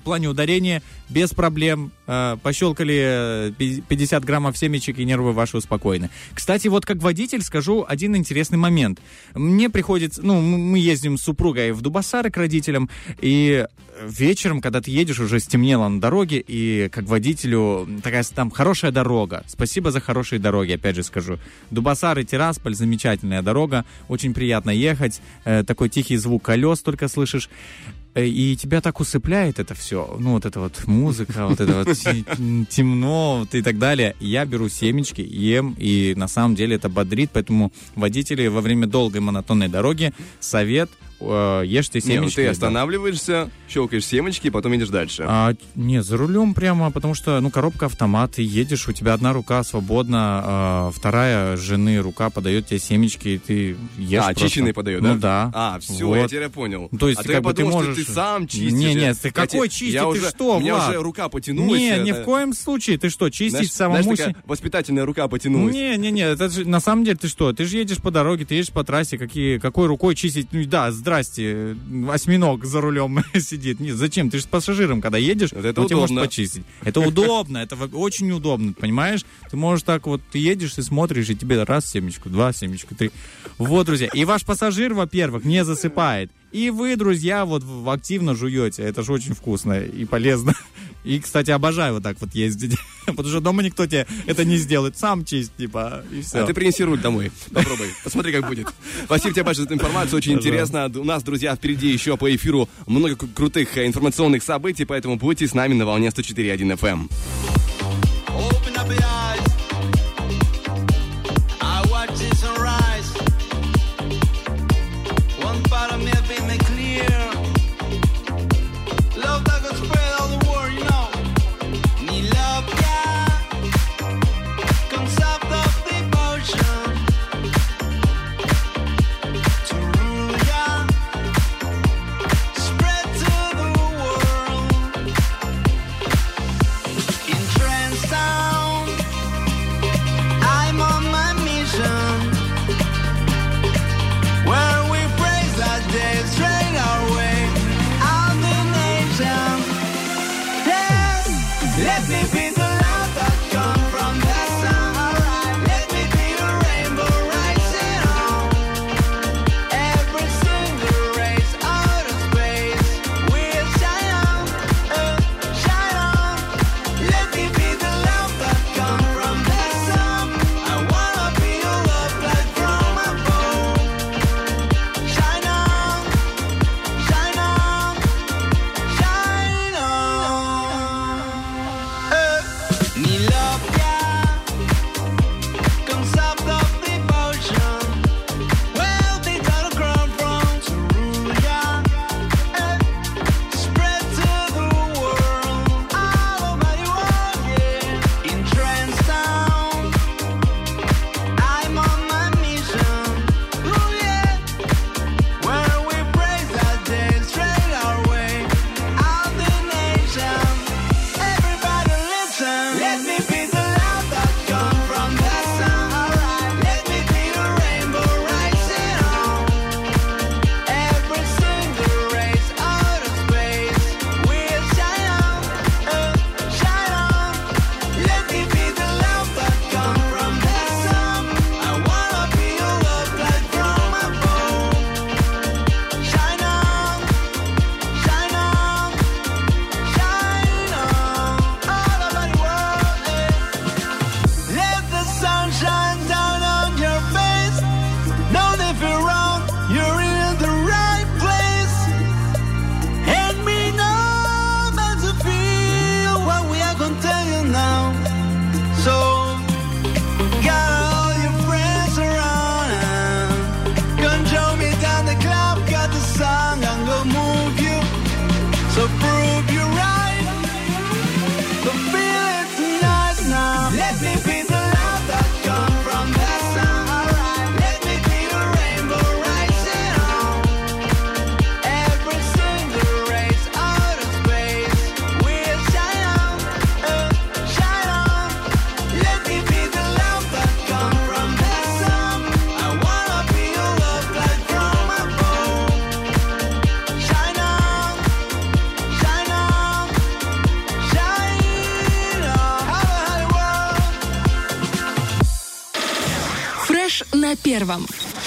плане ударения без проблем. Э, Пощелкали э, пи- 50 граммов семечек, и нервы ваши успокоены. Кстати, вот как водитель скажу один интересный момент. Мне приходится, ну, мы ездим с супругой в Дубасары к родителям, и вечером, когда ты едешь, уже стемнело на дороге, и как водителю такая там хорошая дорога. Спасибо за хорошие дороги, опять же скажу. Дубасары, Тирасполь, замечательная дорога, очень приятно ехать, э, такой тихий звук колес только слышишь. Э, И тебя так усыпляет это все. Ну, вот эта вот музыка, вот это вот те- темно вот и так далее. Я беру семечки, ем, и на самом деле это бодрит. Поэтому водители во время долгой монотонной дороги совет э, ешьте Не, ну семечки. ты да. останавливаешься, щелкаешь семечки, и потом едешь дальше. А, не, за рулем прямо, потому что, ну, коробка автомат, ты едешь, у тебя одна рука свободна, а, вторая жены рука подает тебе семечки, и ты ешь а, просто. очищенный подает, да? Ну да. А, все, Вот. я теперь понял. То есть, а то как я бы ты подумал, можешь- что ты сам чистишь. Не, не, ты какой чистить, я ты уже, что, У меня Влад? уже рука потянулась. Не, ни это- в коем случае, ты что, чистить знаешь, самому знаешь, такая воспитательная рука потянулась. Не, не, не, это же на самом деле ты что? Ты же едешь по дороге, ты едешь по трассе, какие, какой рукой чистить? Ну да, здрасте, осьминог за рулем сидит. Нет, зачем? Ты же с пассажиром, когда едешь, Вот это может удобно. почистить. Это удобно, это очень удобно, понимаешь? Ты можешь так вот, ты едешь, ты смотришь, и тебе раз семечку, два семечку, три. Вот, друзья. И ваш пассажир, во-первых, не засыпает. И вы, друзья, вот активно жуете. Это же очень вкусно и полезно. И, кстати, обожаю вот так вот ездить. Потому что дома никто тебе это не сделает. Сам чисть, типа, и все. А ты принеси руль домой. Попробуй. Посмотри, как будет. Спасибо тебе большое за эту информацию. Очень интересно. У нас, друзья, впереди еще по эфиру много кру- крутых информационных событий, поэтому будьте с нами на волне 104.1 FM. Open up your eyes.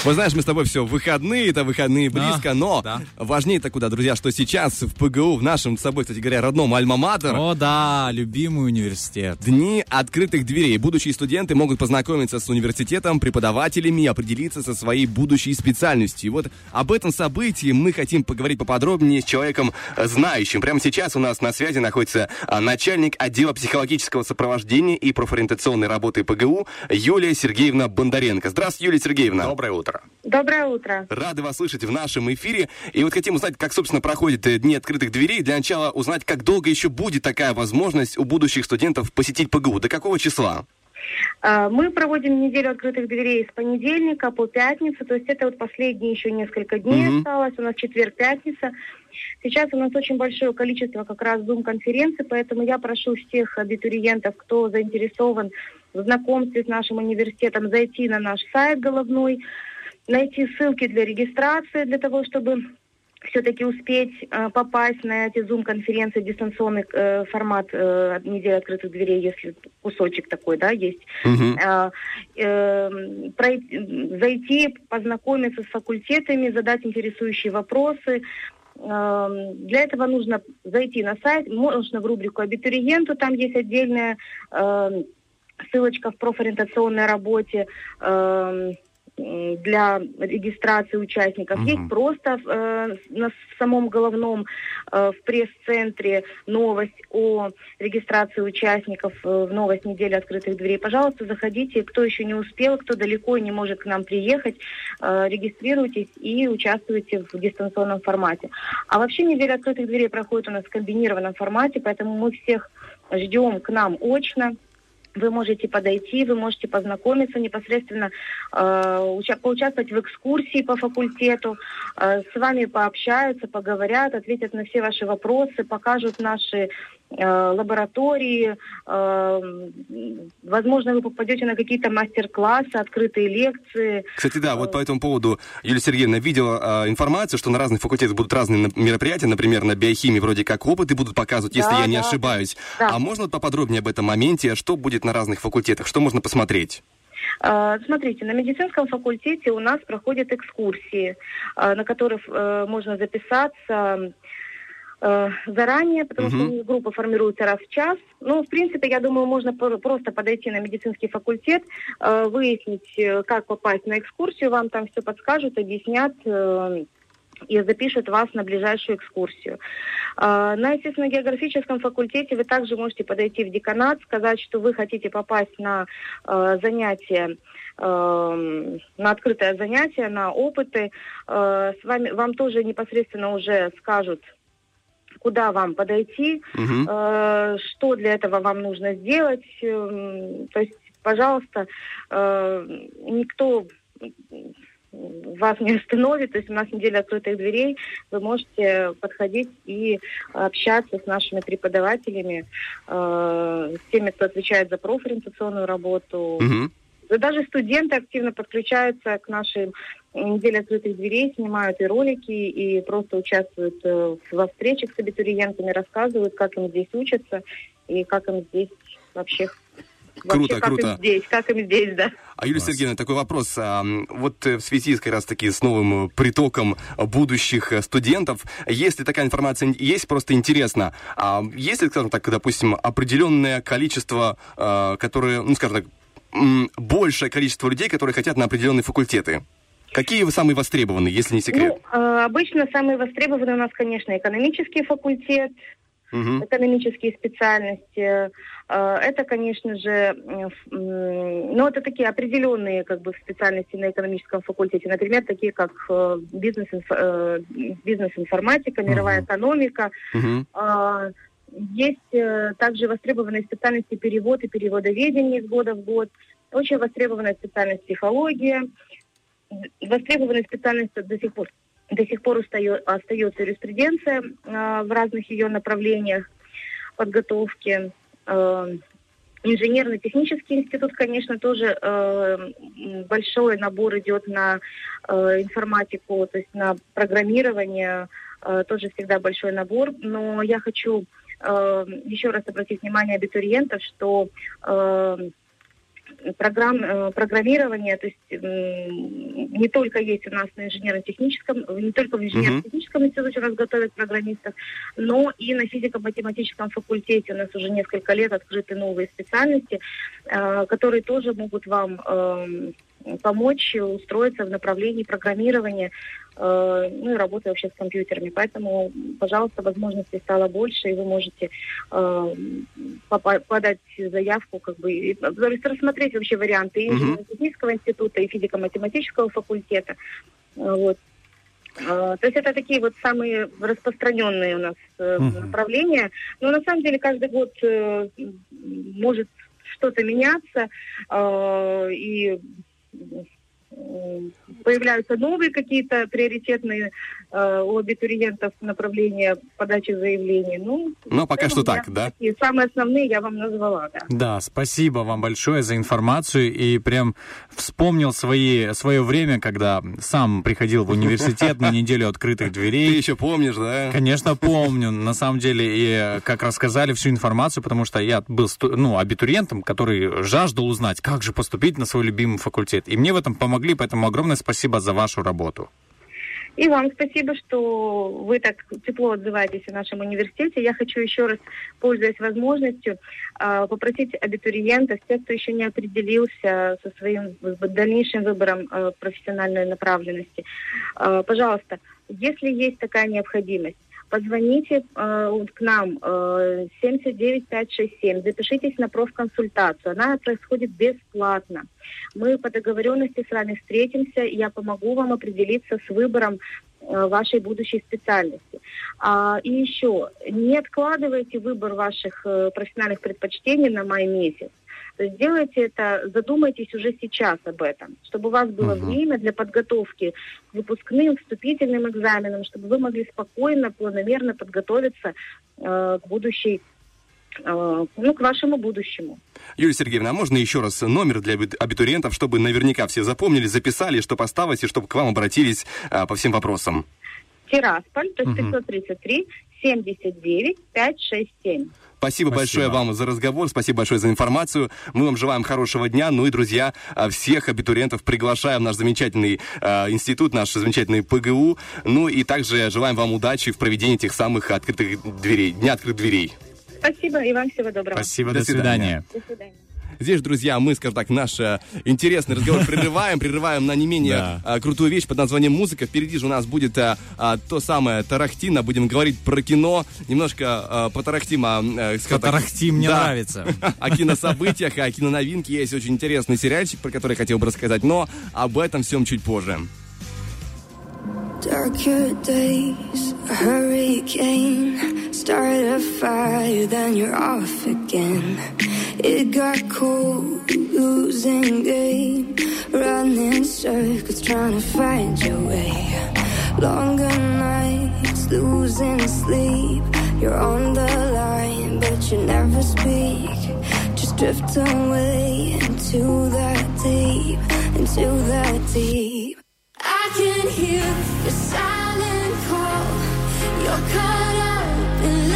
Вот знаешь, мы с тобой все выходные, это выходные близко, но да. важнее-то куда, друзья, что сейчас в ПГУ, в нашем с собой, кстати говоря, родном Альма-Матер, О, да, любимый университет. Дни открытых дверей. Будущие студенты могут познакомиться с университетом, преподавателями и определиться со своей будущей специальностью. И вот об этом событии мы хотим поговорить поподробнее с человеком э, знающим. Прямо сейчас у нас на связи находится а, начальник отдела психологического сопровождения и профориентационной работы ПГУ Юлия Сергеевна Бондаренко. Здравствуйте, Юлия Сергеевна. Доброе утро. Доброе утро. Рады вас слышать в нашем эфире. И вот хотим узнать, как, собственно, проходят э, Дни открытых дверей. Для начала узнать, как долго еще будет такая возможность у будущих студентов посетить ПГУ. До какого числа? А, Мы проводим неделю открытых дверей с понедельника по пятницу, то есть это вот последние еще несколько дней Мгм. осталось, у нас четверг, пятница. Сейчас у нас очень большое количество как раз Zoom-конференций, поэтому я прошу всех абитуриентов, кто заинтересован в знакомстве с нашим университетом, зайти на наш сайт головной, найти ссылки для регистрации, для того, чтобы все-таки успеть э, попасть на эти Zoom-конференции, дистанционный э, формат э, недели открытых дверей, если кусочек такой, да, есть. А, эм, пройти- м, зайти, познакомиться с факультетами, задать интересующие вопросы. Эм, Для этого нужно зайти на сайт, можно в рубрику «Абитуриенту», там есть отдельная эм, ссылочка в профориентационной работе м, для регистрации участников. Мгм. Есть просто э, на в самом головном э, в пресс-центре новость о регистрации участников э, в новость недели открытых дверей. Пожалуйста, заходите. Кто еще не успел, кто далеко и не может к нам приехать, э, регистрируйтесь и участвуйте в дистанционном формате. А вообще неделя открытых дверей проходит у нас в комбинированном формате, поэтому мы всех ждем к нам очно. Вы можете подойти, вы можете познакомиться непосредственно, э, уча- поучаствовать в экскурсии по факультету, э, с вами пообщаются, поговорят, ответят на все ваши вопросы, покажут наши лаборатории. э, возможно, вы попадете на какие-то мастер-классы, открытые лекции. Кстати, да, вот по этому поводу Юлия Сергеевна видела э, информацию, что на разных факультетах будут разные мероприятия, например, на биохимии вроде как опыты будут показывать, если Да, я не да. ошибаюсь. Да. А можно поподробнее об этом моменте, что будет на разных факультетах, что можно посмотреть? Э, Смотрите, на медицинском факультете у нас проходят экскурсии, э, на которых э, можно записаться э, заранее, потому Мгм. что у них группа формируется раз в час. Ну, в принципе, я думаю, можно просто подойти на медицинский факультет, э, выяснить, э, как попасть на экскурсию, вам там все подскажут, объяснят э, и запишут вас на ближайшую экскурсию. А, На естественно-географическом факультете вы также можете подойти в деканат, сказать, что вы хотите попасть на э, занятия, э, на открытое занятие, на опыты. Э, с вами, вам тоже непосредственно уже скажут, куда вам подойти, Мгм. э, что для этого вам нужно сделать. Эм, То есть, пожалуйста, э, никто вас не остановит. То есть у нас неделя открытых дверей. Вы можете подходить и общаться с нашими преподавателями, э, с теми, кто отвечает за профориентационную работу. Да Даже студенты активно подключаются к нашей неделе открытых дверей, снимают и ролики, и просто участвуют э, во встречах с абитуриентами, рассказывают, как им здесь учатся и как им здесь вообще... Круто, вообще, как круто. им здесь, как им здесь, да. А Юлия Сергеевна, такой вопрос. А, Вот э, в связи с, как раз таки с новым э, притоком э, будущих э, студентов, если такая информация есть, просто интересно, а есть ли, скажем так, допустим, определенное количество, э, которые, ну, скажем так, большее количество людей, которые хотят на определенные факультеты? Какие вы самые востребованные, если не секрет? Ну, э, обычно самые востребованные у нас, конечно, экономический факультет, Мгм. экономические специальности. Э, Это, конечно же, ну, это такие определенные как бы специальности на экономическом факультете. Например, такие как э, бизнес, э, бизнес-информатика, мировая экономика. Мгм. А, Есть э, также востребованные специальности перевод и переводоведение из года в год. Очень востребованная специальность психология. Востребованной специальностью до сих пор до сих пор остается юриспруденция э, в разных ее направлениях подготовки. Э, Инженерно-технический институт, конечно, тоже э, большой набор идет на э, информатику, то есть на программирование, э, тоже всегда большой набор. Но я хочу э, еще раз обратить внимание абитуриентов, что э, программ, э, программирования, то есть не только есть у нас на инженерно-техническом, не только в инженерно-техническом институте у нас готовят программистов, но и на физико-математическом факультете у нас уже несколько лет открыты новые специальности, э, которые тоже могут вам эм, помочь устроиться в направлении программирования, э, ну и работы вообще с компьютерами. Поэтому, пожалуйста, возможностей стало больше, и вы можете э, подать заявку, как бы, и, то есть рассмотреть вообще варианты и Мгм. инженерно-технического института, и физико-математического факультета. Э, Вот. Э, То есть это такие вот самые распространенные у нас э, Мгм. направления. Но на самом деле каждый год э, может что-то меняться, э, и this появляются новые какие-то приоритетные э, у абитуриентов направления подачи заявлений. Ну, Но пока в что целом так, да? И самые основные я вам назвала, да. Да, спасибо вам большое за информацию и прям вспомнил свои, свое время, когда сам приходил в университет на неделю открытых Ты дверей. еще помнишь, да? Конечно, помню. На самом деле, и э, как рассказали всю информацию, потому что я был ну, абитуриентом, который жаждал узнать, как же поступить на свой любимый факультет. И мне в этом помогли, поэтому огромное спасибо за вашу работу. И вам спасибо, что вы так тепло отзываетесь о нашем университете. Я хочу еще раз, пользуясь возможностью, э, попросить абитуриентов, тех, кто еще не определился со своим дальнейшим выбором э, профессиональной направленности, э, пожалуйста, если есть такая необходимость, позвоните э, к нам э, 79567, запишитесь на профконсультацию. Она происходит бесплатно. Мы по договоренности с вами встретимся, и я помогу вам определиться с выбором э, вашей будущей специальности. А, и еще, не откладывайте выбор ваших э, профессиональных предпочтений на май месяц. То есть делайте это, задумайтесь уже сейчас об этом, чтобы у вас было Мгм. время для подготовки к выпускным, вступительным экзаменам, чтобы вы могли спокойно, планомерно подготовиться э, к будущей, э, ну, к вашему будущему. Юлия Сергеевна, а можно еще раз номер для аби- абитуриентов, чтобы наверняка все запомнили, записали, чтобы осталось, и чтобы к вам обратились а, по всем вопросам? Тирасполь, то есть Мгм. 533 79 567. Спасибо, Спасибо. большое вам за разговор, спасибо большое за информацию. Мы вам желаем хорошего дня. Ну и, друзья, а, всех абитуриентов приглашаем в наш замечательный а, институт, наш замечательный ПГУ. Ну и также желаем вам удачи в проведении этих самых открытых дверей, дня открытых дверей. Спасибо и вам всего доброго. Спасибо, До до, свидания. свидания. До свидания. Здесь, друзья, мы, скажем так, наш э, интересный разговор прерываем, прерываем на не менее Да. э, крутую вещь под названием музыка. Впереди же у нас будет э, а, то самое Тарахтина. Будем говорить про кино. Немножко э, потарахтим о... э, скажем так, Тарахти мне да, нравится. О кинособытиях, о киноновинке. Есть очень интересный сериальчик, про который я хотел бы рассказать, но об этом всем чуть позже. Darker days, a hurricane, start a fire, then you're off again. It got cold, losing game, running circles, trying to find your way. Longer nights, losing sleep. You're on the line, but you never speak. Just drift away into that deep, into that deep. I can hear your silent call. You're caught up in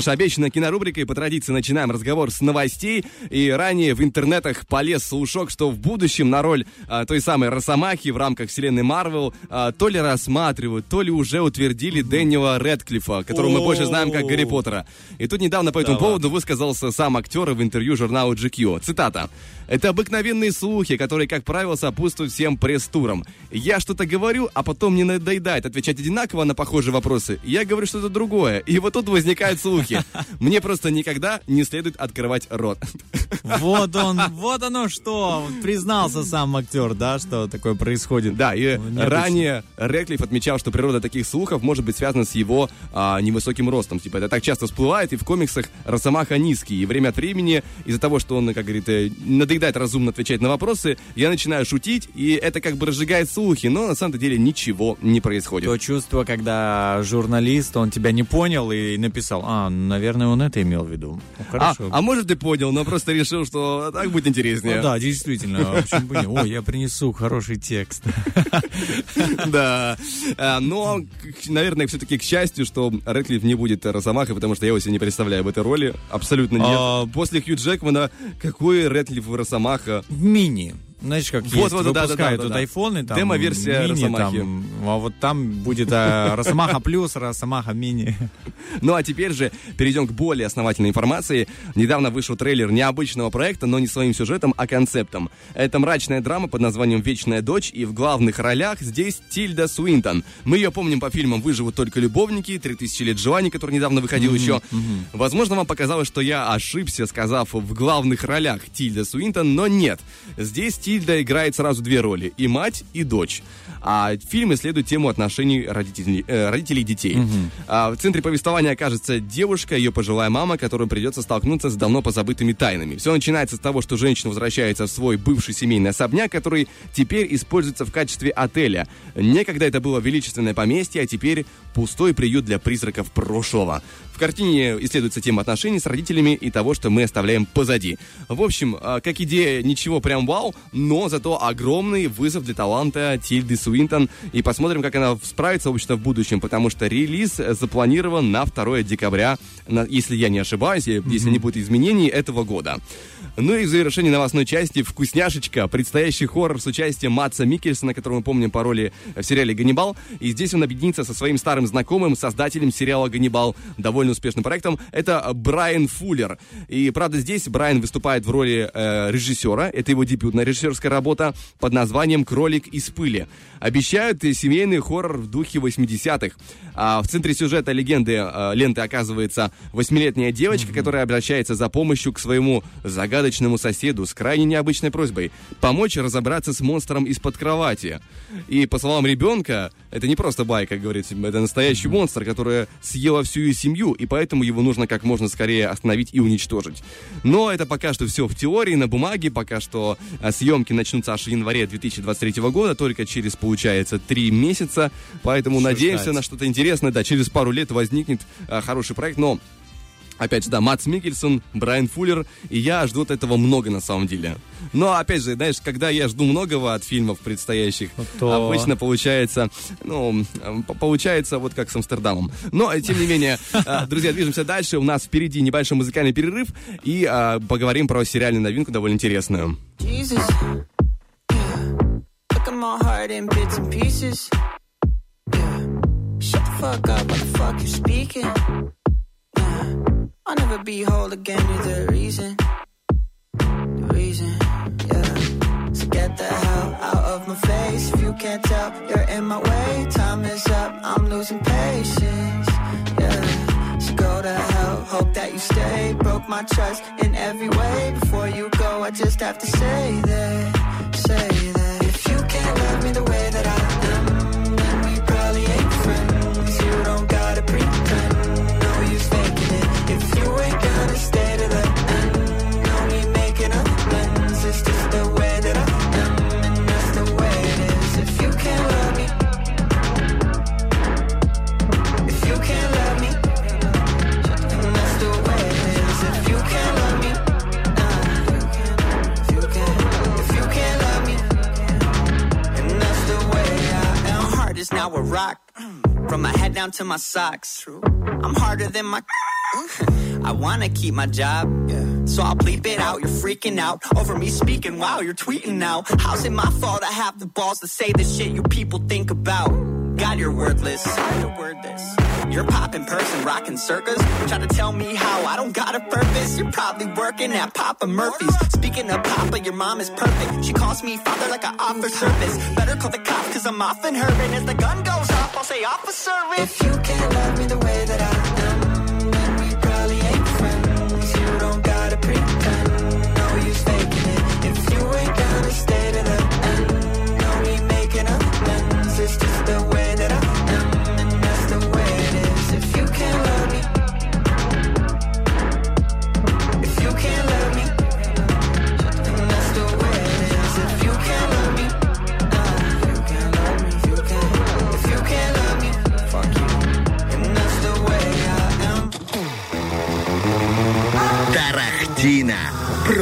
что ж, обещанная кинорубрикой по традиции начинаем разговор с новостей. И ранее в интернетах полез слушок, что в будущем на роль а, той самой Росомахи в рамках вселенной Марвел а, то ли рассматривают, то ли уже утвердили Дэниела Редклифа, которого мы больше знаем как Гарри Поттера. И тут недавно по этому поводу высказался сам актер в интервью журналу GQ. Цитата. «Это обыкновенные слухи, которые, как правило, сопутствуют всем пресс-турам. Я что-то говорю, а потом мне надоедает отвечать одинаково на похожие вопросы. Я говорю что-то другое. И вот тут возникают слухи. Мне просто никогда не следует открывать рот. Вот он, вот оно что. Признался сам актер, да, что такое происходит. Да, и Необычно. ранее Реклифф отмечал, что природа таких слухов может быть связана с его а, невысоким ростом. Типа это так часто всплывает, и в комиксах Росомаха низкий. И время от времени, из-за того, что он, как говорит, э, надоедает разумно отвечать на вопросы, я начинаю шутить, и это как бы разжигает слухи, но на самом деле ничего не происходит. То чувство, когда журналист, он тебя не понял и написал, а, наверное, он это имел в виду. Ну, А, Хорошо. а может ты понял, но просто решил, что так будет интереснее. Ну да, действительно. Почему бы не? Ой, я принесу хороший текст. Да. А, Но, к- наверное, все-таки к счастью, что Рэдклифф не будет Росомахой, потому что я его себе не представляю в этой роли. Абсолютно нет. А, После Хью Джекмана какой Рэдклифф Росомаха? Мини. Знаешь, как Вот, есть, вот, да, да, выпускают да, вот да. айфоны, там, Демо-версия мини, Росомахи. там, а вот там будет э, Росомаха плюс, Росомаха мини. Ну а теперь же перейдем к более основательной информации. Недавно вышел трейлер необычного проекта, но не своим сюжетом, а концептом. Это мрачная драма под названием «Вечная дочь», и в главных ролях здесь Тильда Суинтон. Мы ее помним по фильмам «Выживут только любовники», «3000 лет желаний», который недавно выходил еще. Возможно, вам показалось, что я ошибся, сказав в главных ролях Тильда Суинтон, но нет. Здесь Тильда играет сразу две роли, и мать, и дочь. А фильм исследует тему отношений родителей, э, родителей и детей. А в центре повествования окажется девушка, ее пожилая мама, которой придется столкнуться с давно позабытыми тайнами. Все начинается с того, что женщина возвращается в свой бывший семейный особняк, который теперь используется в качестве отеля. Некогда это было величественное поместье, а теперь пустой приют для призраков прошлого. В картине исследуется тема отношений с родителями и того, что мы оставляем позади. В общем, а, как идея, ничего прям вау, но зато огромный вызов для таланта Тильды Суинтон. И посмотрим, как она справится, в общем-то, в будущем, потому что релиз э, запланирован на 2 декабря, на- если я не ошибаюсь, и если не будет изменений этого года. Ну и в завершении новостной части «Вкусняшечка», предстоящий хоррор с участием Матса Микельсона, которого мы помним по роли в сериале «Ганнибал». И здесь он объединится со своим старым знакомым, создателем сериала «Ганнибал», довольно успешным проектом. Это Брайан Фуллер. И, правда, здесь Брайан выступает в роли э, режиссера. Это его дебютная режиссерская работа под названием «Кролик из пыли». Обещают э, семейный хоррор в духе 80-х. А в центре сюжета легенды э, ленты оказывается восьмилетняя девочка, которая обращается за помощью к своему загадочному соседу с крайне необычной просьбой помочь разобраться с монстром из-под кровати. И по словам ребенка, это не просто байка, как говорится, это настоящий монстр, который съела всю ее семью, и поэтому его нужно как можно скорее остановить и уничтожить. Но это пока что все в теории, на бумаге, пока что а, съемки начнутся аж в январе 2023 года, только через, получается, три месяца, поэтому Что надеемся ждать? на что-то интересное, да, через пару лет возникнет а, хороший проект, но Опять же, да, Матс Микельсон, Брайан Фуллер, и я жду от этого много на самом деле. Но, опять же, знаешь, когда я жду многого от фильмов предстоящих, То- обычно получается, ну, получается вот как с Амстердамом. Но, тем не менее, э, друзья, движемся дальше. У нас впереди небольшой музыкальный перерыв, и э, поговорим про сериальную новинку довольно интересную. Shut the fuck up, what the fuck you speaking? Yeah. I'll never be whole again, you're the reason. The reason, yeah. So get the hell out of my face. If you can't tell, you're in my way. Time is up, I'm losing patience. Yeah. So go to hell, hope that you stay. Broke my trust in every way. Before you go, I just have to say that, say I would rock. Mm, from my head down to my socks. I'm harder than my. I wanna keep my job. Yeah. So I'll bleep it out. You're freaking out over me speaking. Wow, you're tweeting now. How's it my fault I have the balls to say the shit you people think about? God, you're wordless. You're wordless. You're popping person, rocking circus. Try to tell me how I don't got a purpose. You're probably working at Papa Murphy's. Speaking of Papa, your mom is perfect. She calls me father like I offer service. Better call the cops cause I'm often hurting. As the gun goes off, I'll say officer. If you can't love me the way that I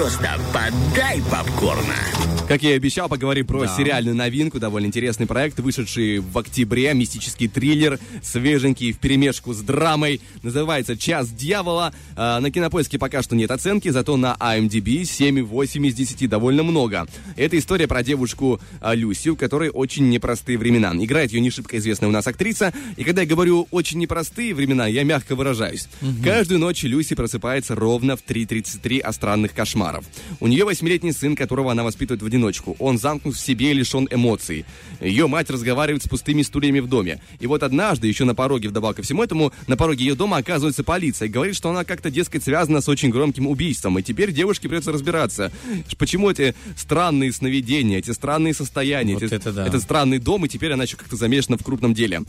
Просто подай попкорна. Как я и обещал, поговорим про Да. сериальную новинку, довольно интересный проект, вышедший в октябре, мистический триллер, свеженький, в перемешку с драмой, называется «Час дьявола». А, на Кинопоиске пока что нет оценки, зато на IMDb 7,8 из 10, довольно много. Это история про девушку а, Люси, у которой очень непростые времена. Играет ее не шибко известная у нас актриса, и когда я говорю «очень непростые времена», я мягко выражаюсь. Каждую ночь Люси просыпается ровно в 3.33 от странных кошмаров. У нее восьмилетний сын, которого она воспитывает в одиночку. Он замкнут в себе и лишен эмоций. Ее мать разговаривает с пустыми стульями в доме. И вот однажды, еще на пороге, вдобавок ко всему этому, на пороге ее дома оказывается полиция говорит, что она как-то, дескать, связана с очень громким убийством. И теперь девушке придется разбираться, почему эти странные сновидения, эти странные состояния, Вот эти- это да. этот странный дом, и теперь она еще как-то замешана в крупном деле.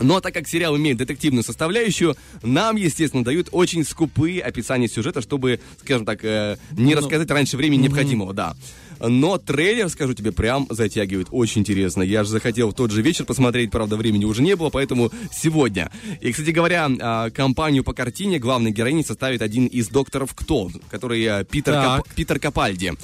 Но так как сериал имеет детективную составляющую, нам, естественно, дают очень скупые описания сюжета, чтобы, скажем так, э, не рассказать раньше времени необходимого, да. Но трейлер, скажу тебе, прям затягивает. Очень интересно. Я же захотел в тот же вечер посмотреть, правда, времени уже не было, поэтому сегодня. И, кстати говоря, а, компанию по картине главной героини составит один из докторов Кто, который э, Питер, Так. Кап- Питер Капальди.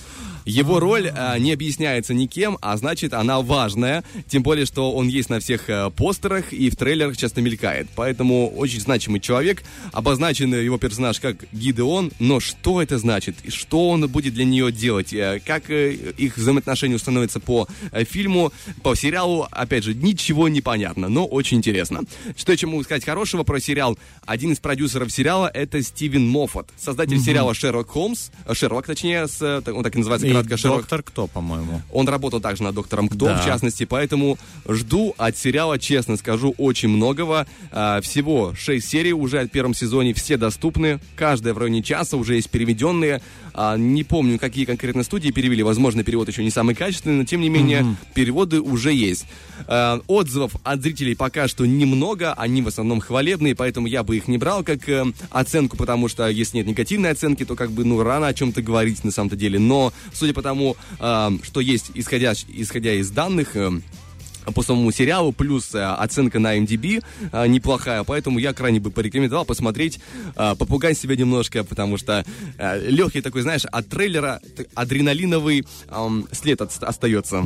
Его роль а, не объясняется никем, а значит, она важная. Тем более, что он есть на всех э, постерах и в трейлерах часто мелькает. Поэтому очень значимый человек. Обозначен его персонаж как Гидеон. Но что это значит? И что он будет для нее делать? Э, Как э, их взаимоотношения установятся по э, фильму, по сериалу? Опять же, ничего не понятно, но очень интересно. Что еще могу сказать хорошего про сериал? Один из продюсеров сериала это Стивен Моффат, создатель сериала Шерлок Холмс, э, Шерлок, точнее, с, э, он так и называется, кратко Шерлок доктор кто, по-моему? он работал также над доктором Кто, Да. в частности, поэтому жду от сериала, честно скажу, очень многого. А, всего 6 серий уже в первом сезоне, все доступны. Каждая в районе часа, уже есть переведенные. А, не помню, какие конкретно студии перевели. Возможно, перевод еще не самый качественный, но тем не менее, переводы уже есть. А, отзывов от зрителей пока что немного, они в основном хвалебные, поэтому я бы их не брал как э, оценку, потому что если нет негативной оценки, то как бы, ну, рано о чем-то говорить на самом-то деле. Но, судя по тому, э, что есть, исходя, исходя из данных, э, по самому сериалу, плюс э, оценка на MDB э, неплохая, поэтому я крайне бы порекомендовал посмотреть, э, попугать себя немножко, потому что легкий такой, знаешь, от трейлера адреналиновый эм, след остается.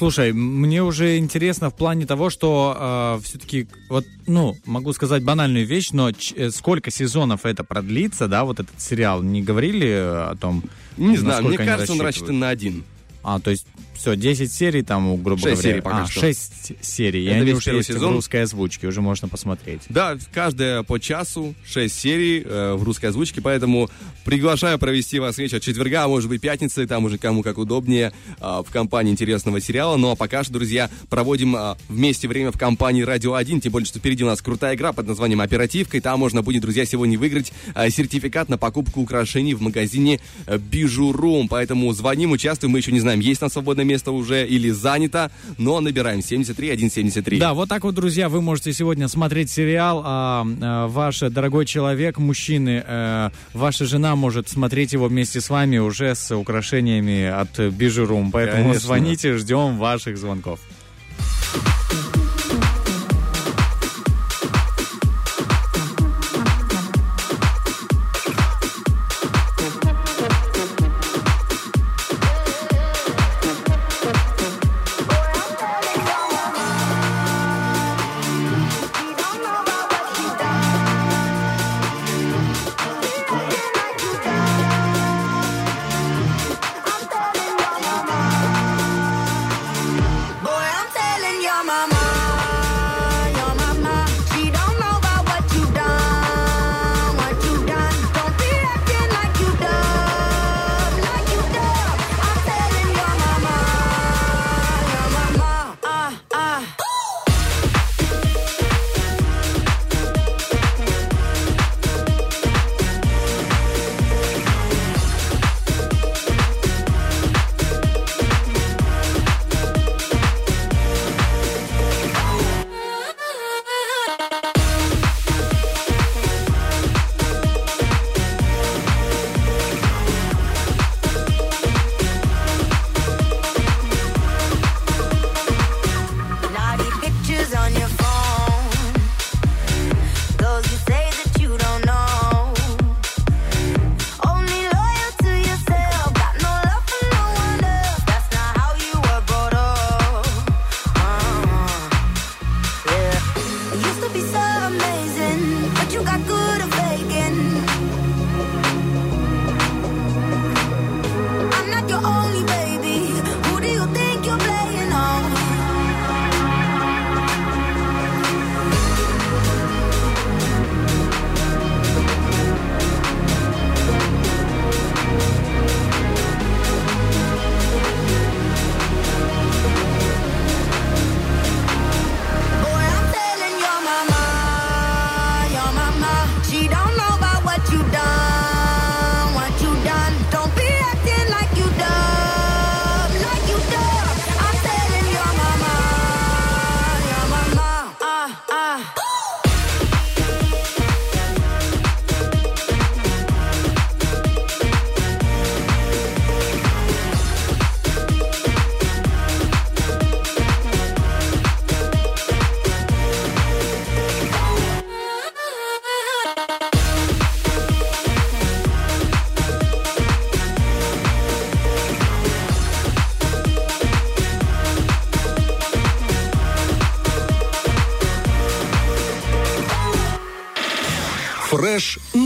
Слушай, мне уже интересно в плане того, что все-таки, вот, ну, могу сказать банальную вещь, но э, сколько сезонов это продлится, да, вот этот сериал, не говорили э, о том? Не знаю, мне кажется, он рассчитан на один. А, то есть, все, 10 серий там, грубо Шесть говоря. серий пока а, что. 6 серий, и Это они весь уже есть сезон. в русской озвучке, уже можно посмотреть. Да, каждая по часу, 6 серий э, в русской озвучке, поэтому приглашаю провести вас вечер четверга, а может быть пятницы, там уже кому как удобнее, э, в компании интересного сериала. Ну а пока что, друзья, проводим э, вместе время в компании Радио 1, тем более, что впереди у нас крутая игра под названием «Оперативка», и там можно будет, друзья, сегодня выиграть э, сертификат на покупку украшений в магазине э, Бижурум. Поэтому звоним, участвуем, мы еще не знаем, есть на свободное место уже или занято, но набираем 73 173. Да, вот так вот, друзья, вы можете сегодня смотреть сериал, а, а, ваш дорогой человек, мужчины, э, ваша жена может смотреть его вместе с вами уже с украшениями от Бижурум. Поэтому Конечно. звоните, ждем ваших звонков.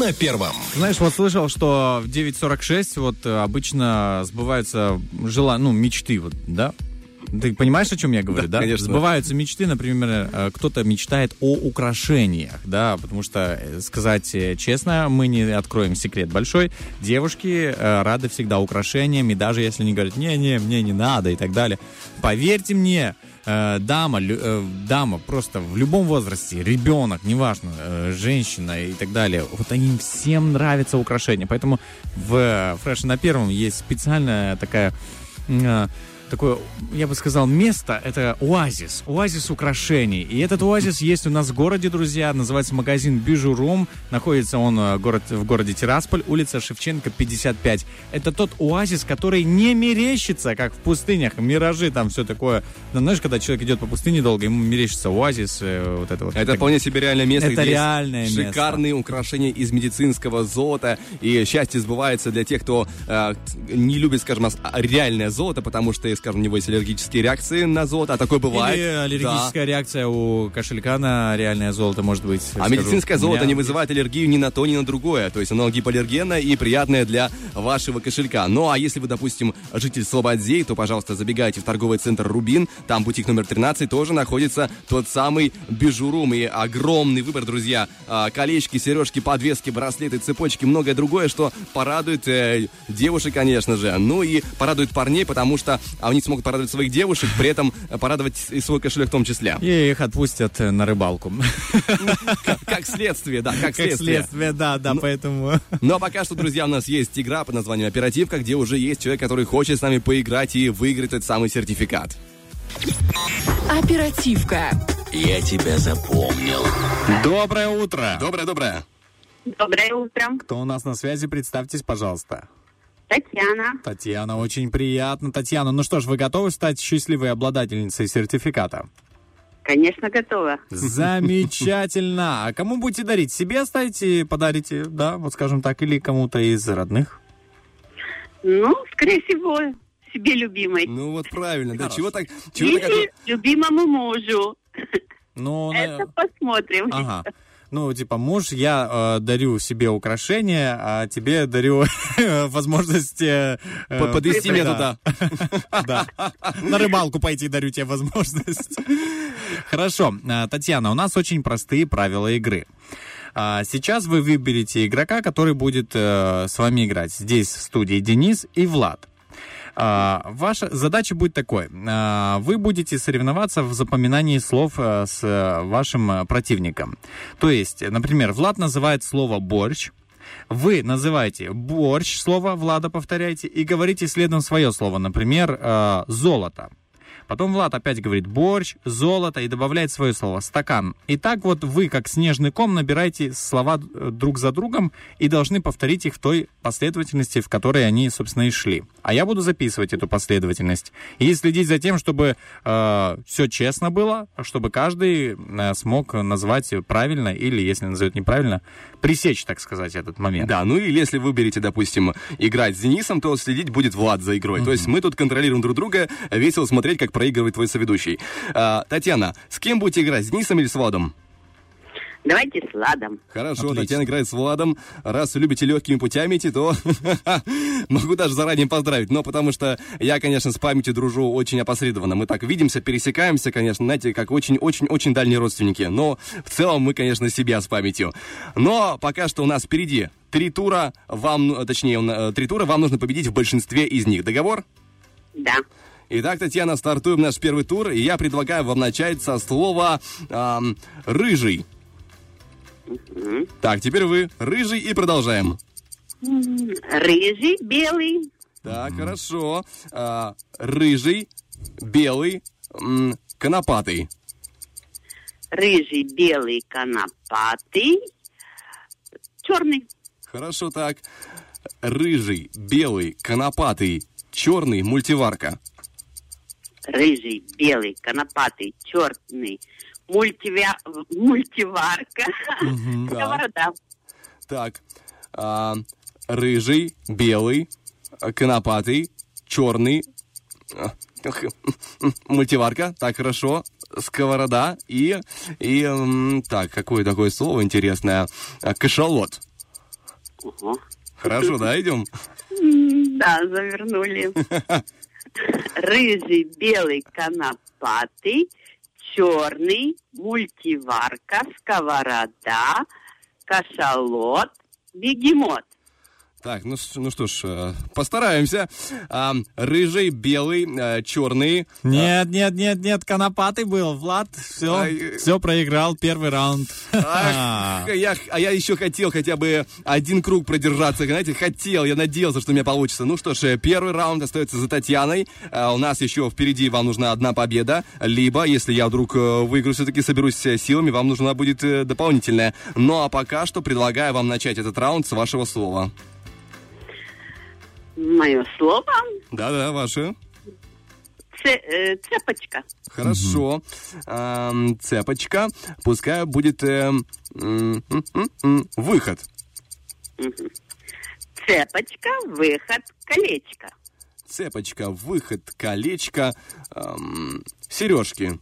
На первом. Знаешь, вот слышал, что в 9.46 вот э, обычно сбываются жела... ну, мечты, вот, да? Ты понимаешь, о чем я говорю, Да, да? конечно. Сбываются мечты, например, э, кто-то мечтает о украшениях, да, потому что, э, сказать честно, мы не откроем секрет большой, девушки рады всегда украшениям, и даже если они говорят, не-не, мне не надо и так далее, поверьте мне, э, дама, лю- э, дама просто в любом возрасте, ребенок, неважно, э, женщина и так далее, вот они всем нравятся украшения, поэтому в Фреше на первом есть специальная такая э, такое, я бы сказал, место, это оазис, оазис украшений. И этот оазис есть у нас в городе, друзья, называется магазин Бижурум, находится он э, город, в городе Тирасполь, улица Шевченко, 55. Это тот оазис, который не мерещится, как в пустынях, миражи, там все такое. Ну, знаешь, когда человек идет по пустыне долго, ему мерещится оазис, э, вот это вот. Это Так- вполне себе реальное место, Это где есть реальное место. шикарные украшения из медицинского золота. И счастье сбывается для тех, кто э, не любит, скажем, а, реальное золото, потому что, скажем, у него есть аллергические реакции на золото, а такое бывает. Или аллергическая реакция у кошелька на реальное золото, может быть. А скажу. медицинское золото меня не вызывает аллергию ни на то, ни на другое. То есть оно гипоаллергенное и приятное для вашего кошелька. Ну а если вы, допустим, житель Слободзей, то, пожалуйста, забегайте в торговый центр Рубин. Там бутик номер 13 тоже находится тот самый бижурум. И огромный выбор, друзья. А, Колечки, сережки, подвески, браслеты, цепочки, многое другое, что порадует э, девушек, конечно же. Ну и порадует парней, потому что они смогут порадовать своих девушек, при этом э, порадовать и свой кошелек в том числе. И их отпустят э, на рыбалку. Как следствие, да, как Как следствие. следствие, да, да, поэтому... Ну а пока что, друзья, у нас есть игра под названием «Оперативка», где уже есть человек, который хочет с нами поиграть и выиграть этот самый сертификат. Оперативка. Я тебя запомнил. Доброе утро! Доброе-доброе. Доброе утро. Кто у нас на связи, представьтесь, пожалуйста. Татьяна. Татьяна, очень приятно. Татьяна, ну что ж, вы готовы стать счастливой обладательницей сертификата? Конечно, готова. Замечательно. А кому будете дарить? Себе оставите, подарите, да, вот скажем так, или кому-то из родных? Ну, скорее всего, себе любимой. Ну вот правильно, да, чего так... Чего так Или любимому мужу. Ну, на- Это посмотрим. Ага. Ну, типа, муж, я э, дарю себе украшения, а тебе дарю возможность... э, э, Под- подвести меня да. Да. На рыбалку пойти дарю тебе возможность. Хорошо. А, Татьяна, у нас очень простые правила игры. А, Сейчас вы выберете игрока, который будет э, с вами играть. Здесь в студии Денис и Влад. А, Ваша задача будет такой. А, Вы будете соревноваться в запоминании слов э, с вашим э, противником. То есть, например, Влад называет слово «борщ», вы называете борщ, слово Влада повторяете, и говорите следом свое слово, например, э, золото. Потом Влад опять говорит борщ, золото и добавляет свое слово стакан. И так вот вы, как снежный ком, набираете слова э, друг за другом и должны повторить их в той последовательности, в которой они, собственно, и шли. А я буду записывать эту последовательность и следить за тем, чтобы все честно было, чтобы каждый э, смог назвать правильно или, если назовет неправильно, пресечь, так сказать, этот момент. Да, ну или если выберете, допустим, играть с Денисом, то следить будет Влад за игрой. То есть мы тут контролируем друг друга, весело смотреть, как проигрывает твой соведущий. А, Татьяна, с кем будете играть, с Денисом или с Владом? Давайте с Ладом. Хорошо, Отлично. Татьяна играет с Владом. Раз вы любите легкими путями идти, то могу даже заранее поздравить. Но потому что я, конечно, с памятью дружу очень опосредованно. Мы так видимся, пересекаемся, конечно, знаете, как очень-очень-очень дальние родственники. Но в целом мы, конечно, себя с памятью. Но пока что у нас впереди три тура. Вам, точнее, э, три тура вам нужно победить в большинстве из них. Договор? Да. Итак, Татьяна, стартуем наш первый тур, и я предлагаю вам начать со слова ам, «рыжий». Так, теперь вы «рыжий» и продолжаем. Рыжий, белый, Так, хорошо. А, рыжий, белый, м, конопатый. рыжий, белый, конопатый, черный. Хорошо, так. Рыжий, белый, конопатый, черный, мультиварка. Рыжий, белый, конопатый, черный, мультивя... мультиварка, сковорода. Так. а, рыжий, белый, конопатый, черный, мультиварка. Так, хорошо. сковорода и, и так, какое такое слово интересное? А, Кашалот. Хорошо, да, идем? Да, завернули. Рыжий, белый, конопатый, черный, мультиварка, сковорода, кашалот, бегемот. Так, ну, ну что ж, э, постараемся. А, рыжий, белый, э, черный. Нет, нет, нет, нет, конопатый был. Влад, все, Ай. все проиграл первый раунд. Ах, я, а я еще хотел хотя бы один круг продержаться, знаете, хотел, я надеялся, что у меня получится. Ну что ж, э, первый раунд остается за Татьяной. А, У нас еще впереди вам нужна одна победа, либо, если я вдруг выиграю, все-таки соберусь силами, вам нужна будет дополнительная. Ну а пока что предлагаю вам начать этот раунд с вашего слова. Мое слово Да-да, ваше. це- э, цепочка. Хорошо. Ам, цепочка. Пускай будет эм, м, м, м, м, выход. Цепочка, выход, колечко. Цепочка, выход, колечко, эм, сережки.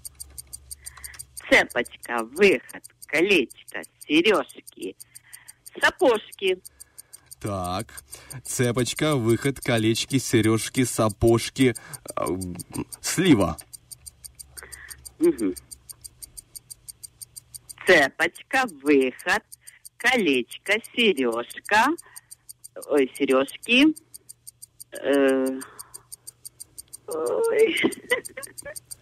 Цепочка, выход, колечко, сережки, сапожки. Так. Цепочка, выход, колечки, сережки, сапожки, эм, слива. Цепочка, выход, колечко, сережка, ой, сережки. э, ой.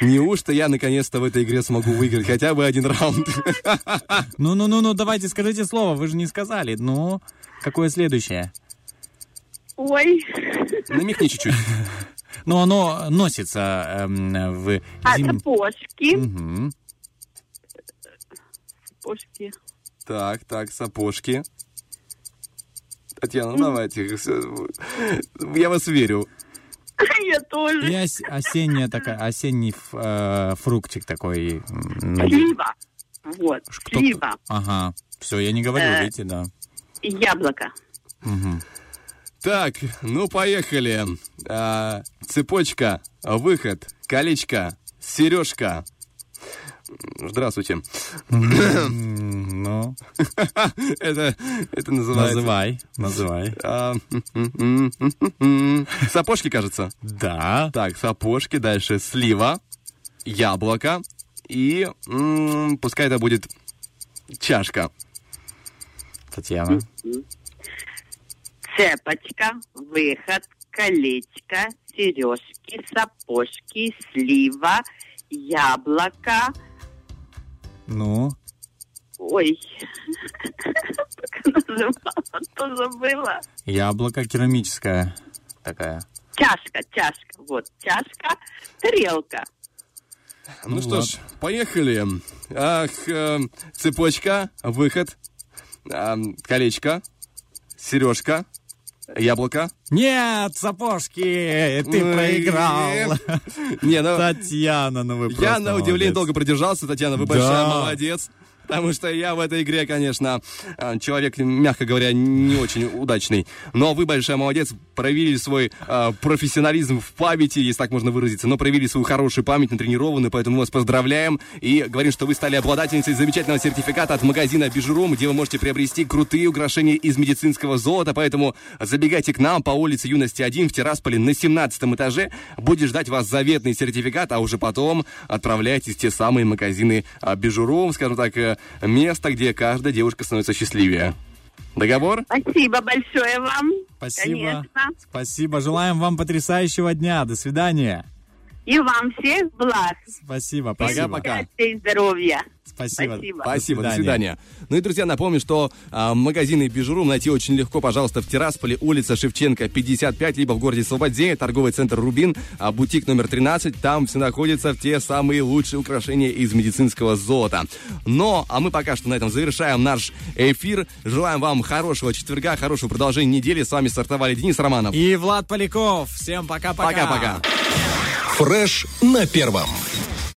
Неужто я наконец-то в этой игре смогу выиграть хотя бы один раунд? Ну-ну-ну-ну, давайте скажите слово, вы же не сказали. Ну, какое следующее? Ой. Намекни чуть-чуть. Ну, оно носится эм, в А, зим... сапожки. Мгм. Сапожки. Так, так, сапожки. Татьяна, ну давайте. Я вас верю. Я тоже. И ос- осенняя такая, осенний э, фруктик такой. Слива. Вот, Кто- слива. Ага, все, я не говорю, Э. видите, да. Яблоко. Мгм. Так, ну поехали. А, цепочка, выход, колечко, сережка. Здравствуйте. Ну, Это, это называется... называй, называй. А. Сапожки, кажется. Да. Так, сапожки, дальше слива, яблоко и м, пускай это будет чашка. Татьяна. Цепочка, выход, колечко, сережки, сапожки, слива, яблоко. Ну, Ой, как называла, то забыла. яблоко керамическое такая. Чашка, чашка, вот, чашка, тарелка. Ну, Ну что ж, поехали. Ах, э, цепочка, выход, а, колечко, сережка, яблоко. Нет, сапожки, ты Ну, проиграл. Не, ну, Татьяна, ну вы я на удивление долго продержался, Татьяна, вы Да. большая молодец. Потому что я в этой игре, конечно, э, человек, мягко говоря, не очень удачный. Но вы большая молодец, проявили свой э, профессионализм в памяти, если так можно выразиться, но проявили свою хорошую память, натренированную, поэтому вас поздравляем и говорим, что вы стали обладательницей замечательного сертификата от магазина Бижурум, где вы можете приобрести крутые украшения из медицинского золота, поэтому забегайте к нам по улице Юности 1 в Тирасполе на 17 этаже, будет ждать вас заветный сертификат, а уже потом отправляйтесь в те самые магазины а, Бижурум, скажем так, место, где каждая девушка становится счастливее. Договор? Спасибо большое вам. Спасибо. Конечно. Спасибо. Желаем вам потрясающего дня. До свидания. И вам всех благ. Спасибо. И здоровья. Спасибо. Спасибо. Спасибо, до свидания. свидания. Ну и, друзья, напомню, что а, магазины Бижурум найти очень легко, пожалуйста, в Тирасполе, улица Шевченко, 55, либо в городе Слободзе, торговый центр Рубин, а, бутик номер 13, там все находятся те самые лучшие украшения из медицинского золота. Но, а мы пока что на этом завершаем наш эфир. Желаем вам хорошего четверга, хорошего продолжения недели. С вами стартовали Денис Романов. И Влад Поляков. Всем пока-пока. Пока-пока. Фреш на первом.